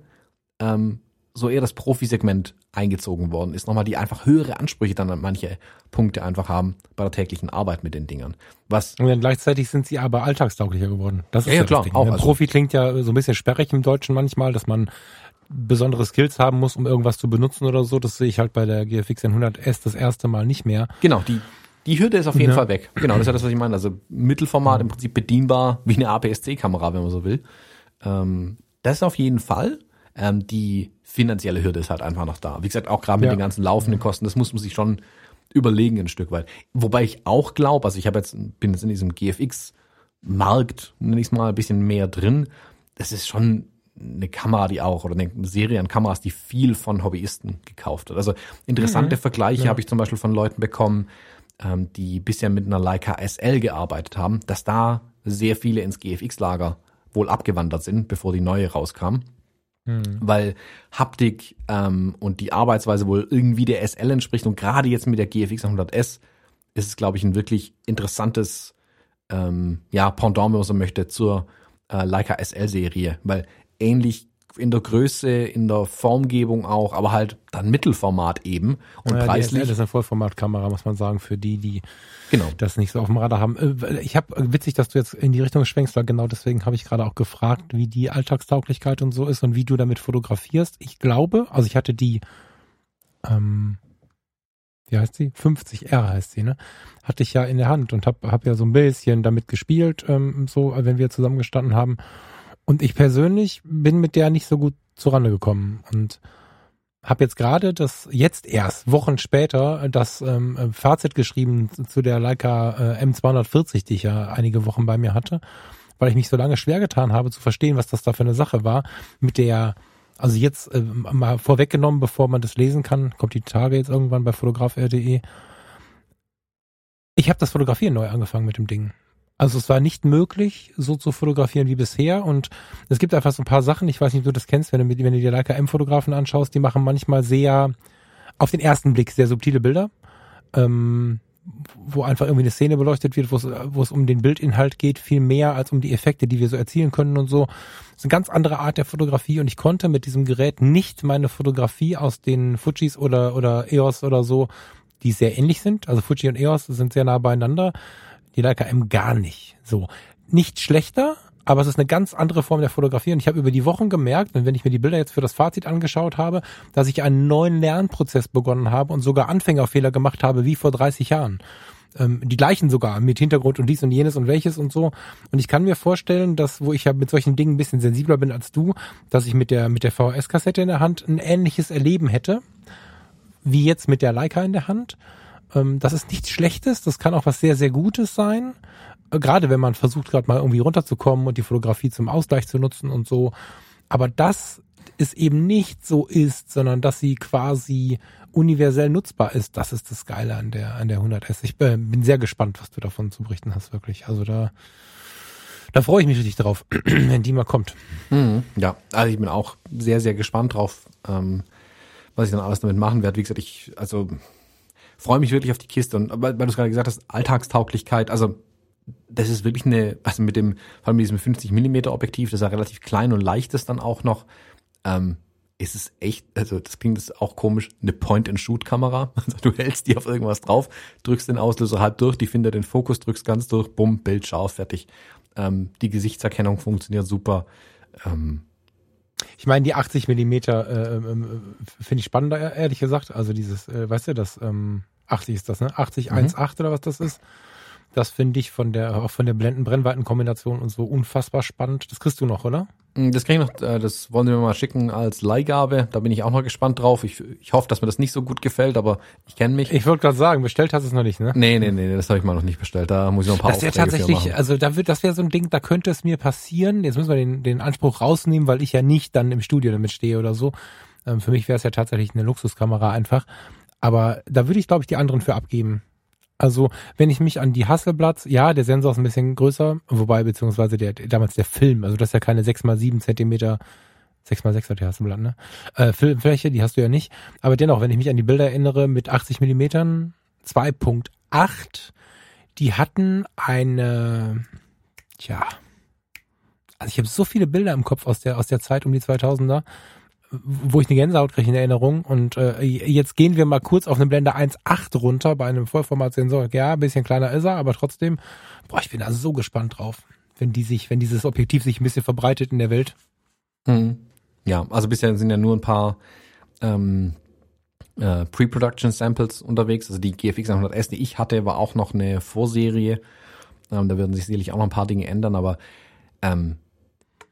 ähm, so eher das Profisegment eingezogen worden ist. Nochmal die einfach höhere Ansprüche dann an manche Punkte einfach haben bei der täglichen Arbeit mit den Dingern. Was und dann gleichzeitig sind sie aber alltagstauglicher geworden. Das ist ja, ja klar. Auch, also, Profi klingt ja so ein bisschen sperrig im Deutschen manchmal, dass man besondere Skills haben muss, um irgendwas zu benutzen oder so. Das sehe ich halt bei der GFX 100S das erste Mal nicht mehr. Genau, die, die Hürde ist auf jeden ja. Fall weg. Genau, das ist ja das, was ich meine. Also Mittelformat im Prinzip bedienbar wie eine APS-C-Kamera, wenn man so will. Ähm, das ist auf jeden Fall. Ähm, die finanzielle Hürde ist halt einfach noch da. Wie gesagt, auch gerade mit ja. den ganzen laufenden Kosten, das muss man sich schon überlegen ein Stück weit. Wobei ich auch glaube, also ich habe jetzt, bin jetzt in diesem GFX-Markt, nenne ich es mal, ein bisschen mehr drin. Das ist schon eine Kamera, die auch, oder eine Serie an Kameras, die viel von Hobbyisten gekauft hat. Also interessante mhm. Vergleiche ja. habe ich zum Beispiel von Leuten bekommen, ähm, die bisher mit einer Leica SL gearbeitet haben, dass da sehr viele ins GFX-Lager wohl abgewandert sind, bevor die neue rauskam. Mhm. Weil Haptik ähm, und die Arbeitsweise wohl irgendwie der SL entspricht und gerade jetzt mit der GFX 100S ist es, glaube ich, ein wirklich interessantes ähm, ja, Pendant, wenn man so möchte, zur äh, Leica SL-Serie, weil ähnlich in der Größe, in der Formgebung auch, aber halt dann Mittelformat eben und ja, preislich. Das ist eine Vollformatkamera, muss man sagen, für die, die genau. das nicht so auf dem Radar haben. Äh, ich habe witzig, dass du jetzt in die Richtung schwenkst, weil genau deswegen habe ich gerade auch gefragt, wie die Alltagstauglichkeit und so ist und wie du damit fotografierst. Ich glaube, also ich hatte die, ähm, wie heißt sie? 50R heißt sie, ne? Hatte ich ja in der Hand und habe hab ja so ein bisschen damit gespielt, ähm, so, wenn wir zusammengestanden haben. Und ich persönlich bin mit der nicht so gut zurande gekommen und habe jetzt gerade das jetzt erst Wochen später das ähm, Fazit geschrieben zu der Leica äh, M240, die ich ja einige Wochen bei mir hatte, weil ich mich so lange schwer getan habe zu verstehen, was das da für eine Sache war, mit der also jetzt äh, mal vorweggenommen, bevor man das lesen kann, kommt die Tage jetzt irgendwann bei fotograf.de. Ich habe das Fotografieren neu angefangen mit dem Ding. Also es war nicht möglich, so zu fotografieren wie bisher. Und es gibt einfach so ein paar Sachen, ich weiß nicht, ob du das kennst, wenn du, wenn du dir Leica M-Fotografen anschaust, die machen manchmal sehr, auf den ersten Blick, sehr subtile Bilder. Ähm, wo einfach irgendwie eine Szene beleuchtet wird, wo es, um den Bildinhalt geht, viel mehr als um die Effekte, die wir so erzielen können und so. Das ist eine ganz andere Art der Fotografie und ich konnte mit diesem Gerät nicht meine Fotografie aus den Fujis oder, oder EOS oder so, die sehr ähnlich sind. Also Fuji und EOS sind sehr nah beieinander die Leica M gar nicht. So. Nicht schlechter, aber es ist eine ganz andere Form der Fotografie. Und ich habe über die Wochen gemerkt, und wenn ich mir die Bilder jetzt für das Fazit angeschaut habe, dass ich einen neuen Lernprozess begonnen habe und sogar Anfängerfehler gemacht habe, wie vor 30 Jahren. Ähm, die gleichen sogar, mit Hintergrund und dies und jenes und welches und so. Und ich kann mir vorstellen, dass, wo ich ja mit solchen Dingen ein bisschen sensibler bin als du, dass ich mit der, mit der VHS-Kassette in der Hand ein ähnliches Erleben hätte, wie jetzt mit der Leica in der Hand. Ähm, das ist nichts Schlechtes, das kann auch was sehr, sehr Gutes sein. Äh, gerade wenn man versucht, gerade mal irgendwie runterzukommen und die Fotografie zum Ausgleich zu nutzen und so. Aber das ist eben nicht so ist, sondern dass sie quasi universell nutzbar ist, das ist das Geile an der, an der 100S. Ich bin sehr gespannt, was du davon zu berichten hast, wirklich. Also da, da freue ich mich richtig drauf, [clears throat] wenn die mal kommt. Mhm, ja, also ich bin auch sehr, sehr gespannt drauf, ähm, was ich dann alles damit machen werde. Wie gesagt, ich, also freue mich wirklich auf die Kiste. Und weil, weil du es gerade gesagt hast, Alltagstauglichkeit, also das ist wirklich eine, also mit dem, vor allem mit diesem 50 Millimeter Objektiv, das ist ja relativ klein und leicht ist dann auch noch, ähm, ist es echt, also das klingt jetzt auch komisch, eine Point-and-Shoot-Kamera. [laughs] Also du hältst die auf irgendwas drauf, drückst den Auslöser halb durch, die findet den Fokus, drückst ganz durch, bumm, Bild scharf, fertig. Ähm, die Gesichtserkennung funktioniert super. Ähm, Ich meine, die 80 Millimeter äh, ähm, finde ich spannender, ehrlich gesagt. Also dieses, äh, weißt du, das ähm, 80 ist das, ne? 80, Mhm. 1,8 oder was das ist. Das finde ich von der, auch von der Blenden-Brennweiten-Kombination und so unfassbar spannend. Das kriegst du noch, oder? Das krieg ich noch, äh, das wollen sie mir mal schicken als Leihgabe. Da bin ich auch noch gespannt drauf. Ich, ich hoffe, dass mir das nicht so gut gefällt, aber ich kenne mich. Ich wollte gerade sagen, bestellt hast du es noch nicht, ne? nee, nee, nee, das habe ich mal noch nicht bestellt. Da muss ich noch ein paar Das wäre tatsächlich, also da wird, das wäre so ein Ding, da könnte es mir passieren. Jetzt müssen wir den, den Anspruch rausnehmen, weil ich ja nicht dann im Studio damit stehe oder so. Ähm, für mich wäre es ja tatsächlich eine Luxuskamera einfach. Aber da würde ich, glaube ich, die anderen für abgeben. Also, wenn ich mich an die Hasselblatts, ja, der Sensor ist ein bisschen größer, wobei, beziehungsweise der, damals der Film, also das ist ja keine 6x7 Zentimeter, 6x6 hat die Hasselblatt, ne? Äh, Filmfläche, die hast du ja nicht. Aber dennoch, wenn ich mich an die Bilder erinnere, mit 80 Millimetern, 2.8, die hatten eine, tja, also ich habe so viele Bilder im Kopf aus der aus der Zeit um die 2000er, wo ich eine Gänsehaut kriege in Erinnerung. Und äh, jetzt gehen wir mal kurz auf eine Blende 1.8 runter bei einem Vollformatsensor. Ja, ein bisschen kleiner ist er, aber trotzdem, boah, ich bin da so gespannt drauf, wenn die sich, wenn dieses Objektiv sich ein bisschen verbreitet in der Welt. Mhm. Ja, also bisher sind ja nur ein paar ähm, äh, Pre-Production Samples unterwegs. Also die GFX 100S, die ich hatte, war auch noch eine Vorserie. Ähm, da werden sich sicherlich auch noch ein paar Dinge ändern, aber ähm,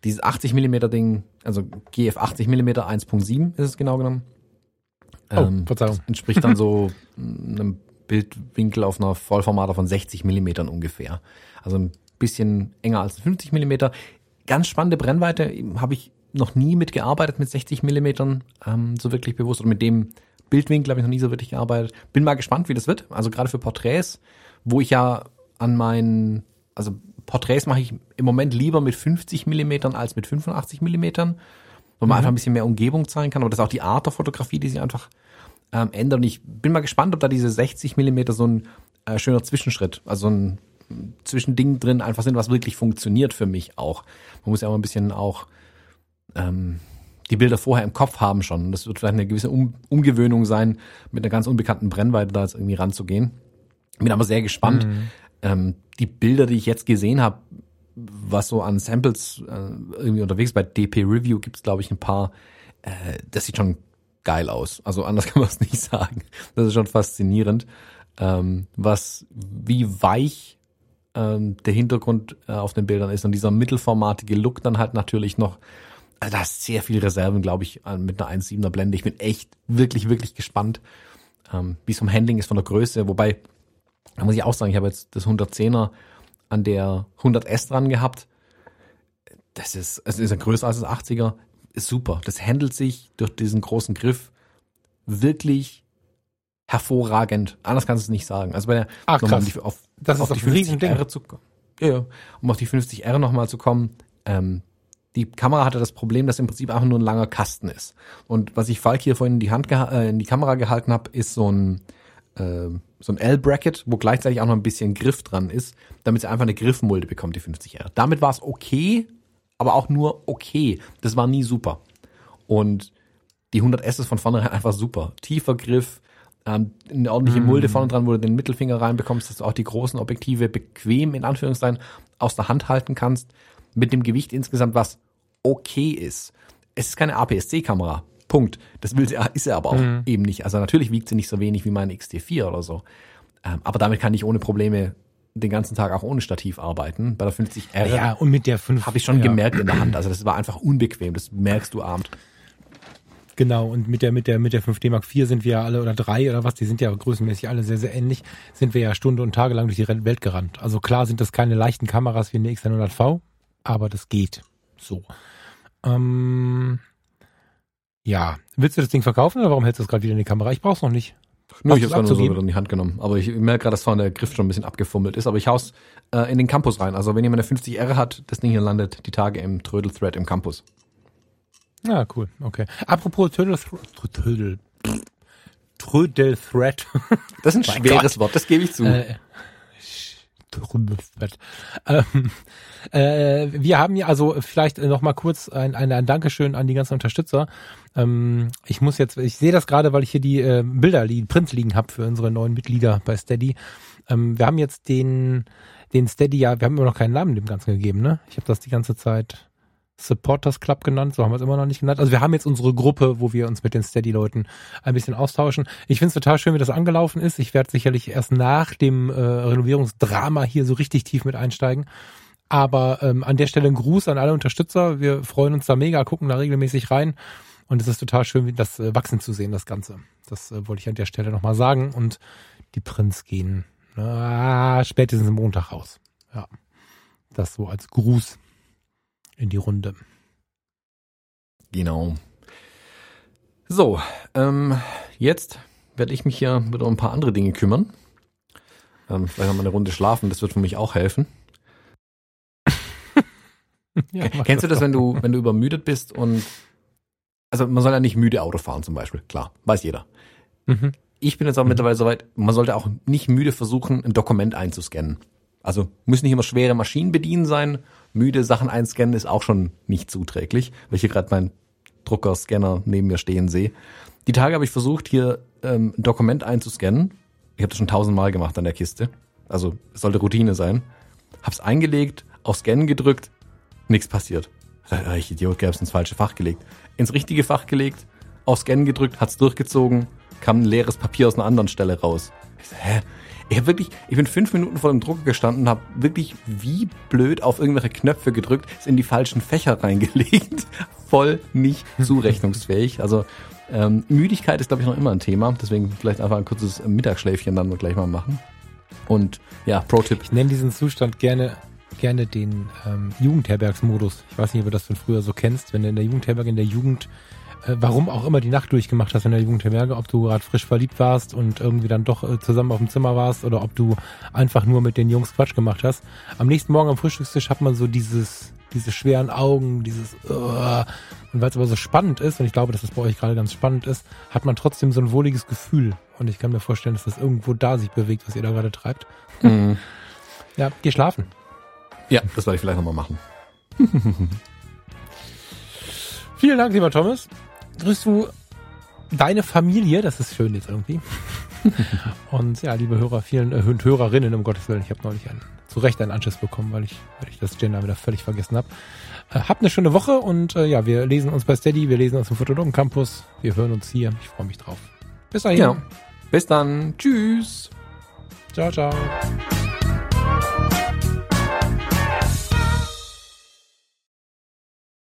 dieses 80 mm Ding, also GF 80 mm 1.7 ist es genau genommen. Oh, Verzeihung. Das entspricht dann so einem Bildwinkel auf einer Vollformater von 60 Millimetern ungefähr. Also ein bisschen enger als 50 Millimeter. Ganz spannende Brennweite habe ich noch nie mitgearbeitet mit 60 Millimetern, ähm, so wirklich bewusst. Oder mit dem Bildwinkel habe ich noch nie so wirklich gearbeitet. Bin mal gespannt, wie das wird. Also gerade für Porträts, wo ich ja an meinen, also Porträts mache ich im Moment lieber mit 50 Millimetern als mit 85 Millimetern, wo man einfach ein bisschen mehr Umgebung zeigen kann. Aber das ist auch die Art der Fotografie, die sich einfach ähm, ändert. Und ich bin mal gespannt, ob da diese 60 Millimeter so ein äh, schöner Zwischenschritt, also ein Zwischending drin einfach sind, was wirklich funktioniert für mich auch. Man muss ja auch ein bisschen auch ähm, die Bilder vorher im Kopf haben schon. Das wird vielleicht eine gewisse um Umgewöhnung sein, mit einer ganz unbekannten Brennweite da jetzt irgendwie ranzugehen. Bin aber sehr gespannt. Mhm. Ähm, die Bilder, die ich jetzt gesehen habe, was so an Samples äh, irgendwie unterwegs bei DP Review gibt's glaube ich ein paar. Äh, das sieht schon geil aus. Also anders [laughs] kann man es nicht sagen. Das ist schon faszinierend, ähm, was wie weich ähm, der Hintergrund äh, auf den Bildern ist und dieser mittelformatige Look dann halt natürlich noch. Also da ist sehr viel Reserven, glaube ich, an- mit einer 1,7er Blende. Ich bin echt wirklich, wirklich gespannt, ähm, wie es vom Handling ist, von der Größe. Wobei, da muss ich auch sagen, ich habe jetzt das 110er an der 100S dran gehabt. Das ist, es ist ja größer als das 80er. Ist super. Das handelt sich durch diesen großen Griff wirklich hervorragend. Anders kannst du es nicht sagen. Also bei der, Ach, nochmal krass. um die- auf, Das auf ist die doch ein Riesending. 50R zu kommen. Ja, ja. Um auf die 50R nochmal zu kommen. Ähm, die Kamera hatte das Problem, dass im Prinzip einfach nur ein langer Kasten ist. Und was ich Falk hier vorhin in die Hand äh, in die Kamera gehalten habe, ist so ein äh, so ein L-Bracket, wo gleichzeitig auch noch ein bisschen Griff dran ist, damit sie einfach eine Griffmulde bekommt, die 50R. Damit war es okay, aber auch nur okay. Das war nie super. Und die 100S ist von vornherein [laughs] einfach super. Tiefer Griff, ähm, eine ordentliche Mulde vorne dran, wo du den Mittelfinger reinbekommst, dass du auch die großen Objektive bequem in Anführungszeichen aus der Hand halten kannst, mit dem Gewicht insgesamt, was okay ist. Es ist keine APS-C-Kamera. Punkt. Das will sie, ist sie aber auch eben nicht. Also natürlich wiegt sie nicht so wenig wie meine XT4 oder so. Ähm, aber damit kann ich ohne Probleme den ganzen Tag auch ohne Stativ arbeiten. Bei der 50R Ja, und mit der 5 habe ich schon ja. gemerkt in der Hand. Also das war einfach unbequem. Das merkst du abend. Genau, und mit der, mit der, mit der 5D Mark IV sind wir ja alle, oder drei oder was, die sind ja größenmäßig alle sehr, sehr ähnlich, sind wir ja Stunde und Tage lang durch die Welt gerannt. Also klar sind das keine leichten Kameras wie eine X100V, aber das geht. So. Ähm, ja. Willst du das Ding verkaufen oder warum hältst du es gerade wieder in die Kamera? Ich brauch's noch nicht. Nö, ich es nur so wieder in die Hand genommen. Aber ich merke gerade, dass vorne der Griff schon ein bisschen abgefummelt ist. Aber ich hau's äh, in den Campus rein. Also wenn jemand eine 50R hat, das Ding hier landet die Tage im Trödel-Thread im Campus. Ja, cool. Okay. Apropos Trödel, Trödel, Trödel Thread. Das ist ein [laughs] Mein schweres Wort, das gebe ich zu. Äh. Ähm, äh, wir haben ja also vielleicht noch mal kurz ein, ein, ein Dankeschön an die ganzen Unterstützer. Ähm, ich muss jetzt, ich sehe das gerade, weil ich hier die äh, Bilder liegen, Prints liegen habe für unsere neuen Mitglieder bei Steady. Ähm, wir haben jetzt den den Steady ja, wir haben immer noch keinen Namen dem Ganzen gegeben, ne? Ich habe das die ganze Zeit Supporters Club genannt, so haben wir es immer noch nicht genannt. Also wir haben jetzt unsere Gruppe, wo wir uns mit den Steady-Leuten ein bisschen austauschen. Ich finde es total schön, wie das angelaufen ist. Ich werde sicherlich erst nach dem äh, Renovierungsdrama hier so richtig tief mit einsteigen. Aber ähm, an der Stelle ein Gruß an alle Unterstützer. Wir freuen uns da mega, gucken da regelmäßig rein. Und es ist total schön, das äh, wachsen zu sehen, das Ganze. Das äh, wollte ich an der Stelle nochmal sagen. Und die Prinz gehen na, spätestens Montag raus. Ja. Das so als Gruß in die Runde. Genau. So, ähm, jetzt werde ich mich hier wieder um ein paar andere Dinge kümmern. Ähm, vielleicht mal eine Runde schlafen, das wird für mich auch helfen. [laughs] ja, Kennst du das, wenn du, wenn du übermüdet bist und also man soll ja nicht müde Auto fahren zum Beispiel, klar, weiß jeder. Mhm. Ich bin jetzt auch mhm. mittlerweile soweit, man sollte auch nicht müde versuchen, ein Dokument einzuscannen. Also müssen nicht immer schwere Maschinen bedienen sein. Müde Sachen einscannen ist auch schon nicht zuträglich, weil ich hier gerade meinen Druckerscanner neben mir stehen sehe. Die Tage habe ich versucht, hier ähm, ein Dokument einzuscannen. Ich habe das schon tausendmal gemacht an der Kiste. Also es sollte Routine sein. Hab's eingelegt, auf Scannen gedrückt, nichts passiert. Ich Idiot, hab's ins falsche Fach gelegt. Ins richtige Fach gelegt, auf Scannen gedrückt, hat's durchgezogen, kam ein leeres Papier aus einer anderen Stelle raus. Ich so, hä? Ich habe wirklich, ich bin fünf Minuten vor dem Drucker gestanden, habe wirklich wie blöd auf irgendwelche Knöpfe gedrückt, ist in die falschen Fächer reingelegt, [laughs] voll nicht zurechnungsfähig. Also ähm, Müdigkeit ist glaube ich noch immer ein Thema, deswegen vielleicht einfach ein kurzes Mittagsschläfchen dann gleich mal machen. Und ja, Pro-Tipp. Ich nenne diesen Zustand gerne gerne den ähm, Jugendherbergsmodus. Ich weiß nicht, ob du das von früher so kennst, wenn du in der Jugendherberge in der Jugend äh, warum auch immer die Nacht durchgemacht hast in der Jugendherberge, ob du gerade frisch verliebt warst und irgendwie dann doch äh, zusammen auf dem Zimmer warst oder ob du einfach nur mit den Jungs Quatsch gemacht hast. Am nächsten Morgen am Frühstückstisch hat man so dieses, diese schweren Augen, dieses uh, und weil es aber so spannend ist, und ich glaube, dass das bei euch gerade ganz spannend ist, hat man trotzdem so ein wohliges Gefühl. Und ich kann mir vorstellen, dass das irgendwo da sich bewegt, was ihr da gerade treibt. Mhm. [laughs] Ja, geh schlafen. Ja, das werde ich vielleicht nochmal machen. [laughs] Vielen Dank, lieber Thomas grüßt du deine Familie, das ist schön jetzt irgendwie. [laughs] und ja, liebe Hörer, vielen äh, Hörerinnen, um Gottes Willen, ich habe neulich einen, zu Recht einen Anschluss bekommen, weil ich, weil ich das Gender wieder völlig vergessen habe. Äh, habt eine schöne Woche und äh, ja, wir lesen uns bei Steady, wir lesen uns im Fotologen Campus, wir hören uns hier. Ich freue mich drauf. Bis dahin. Ja. Bis dann. Tschüss. Ciao, ciao.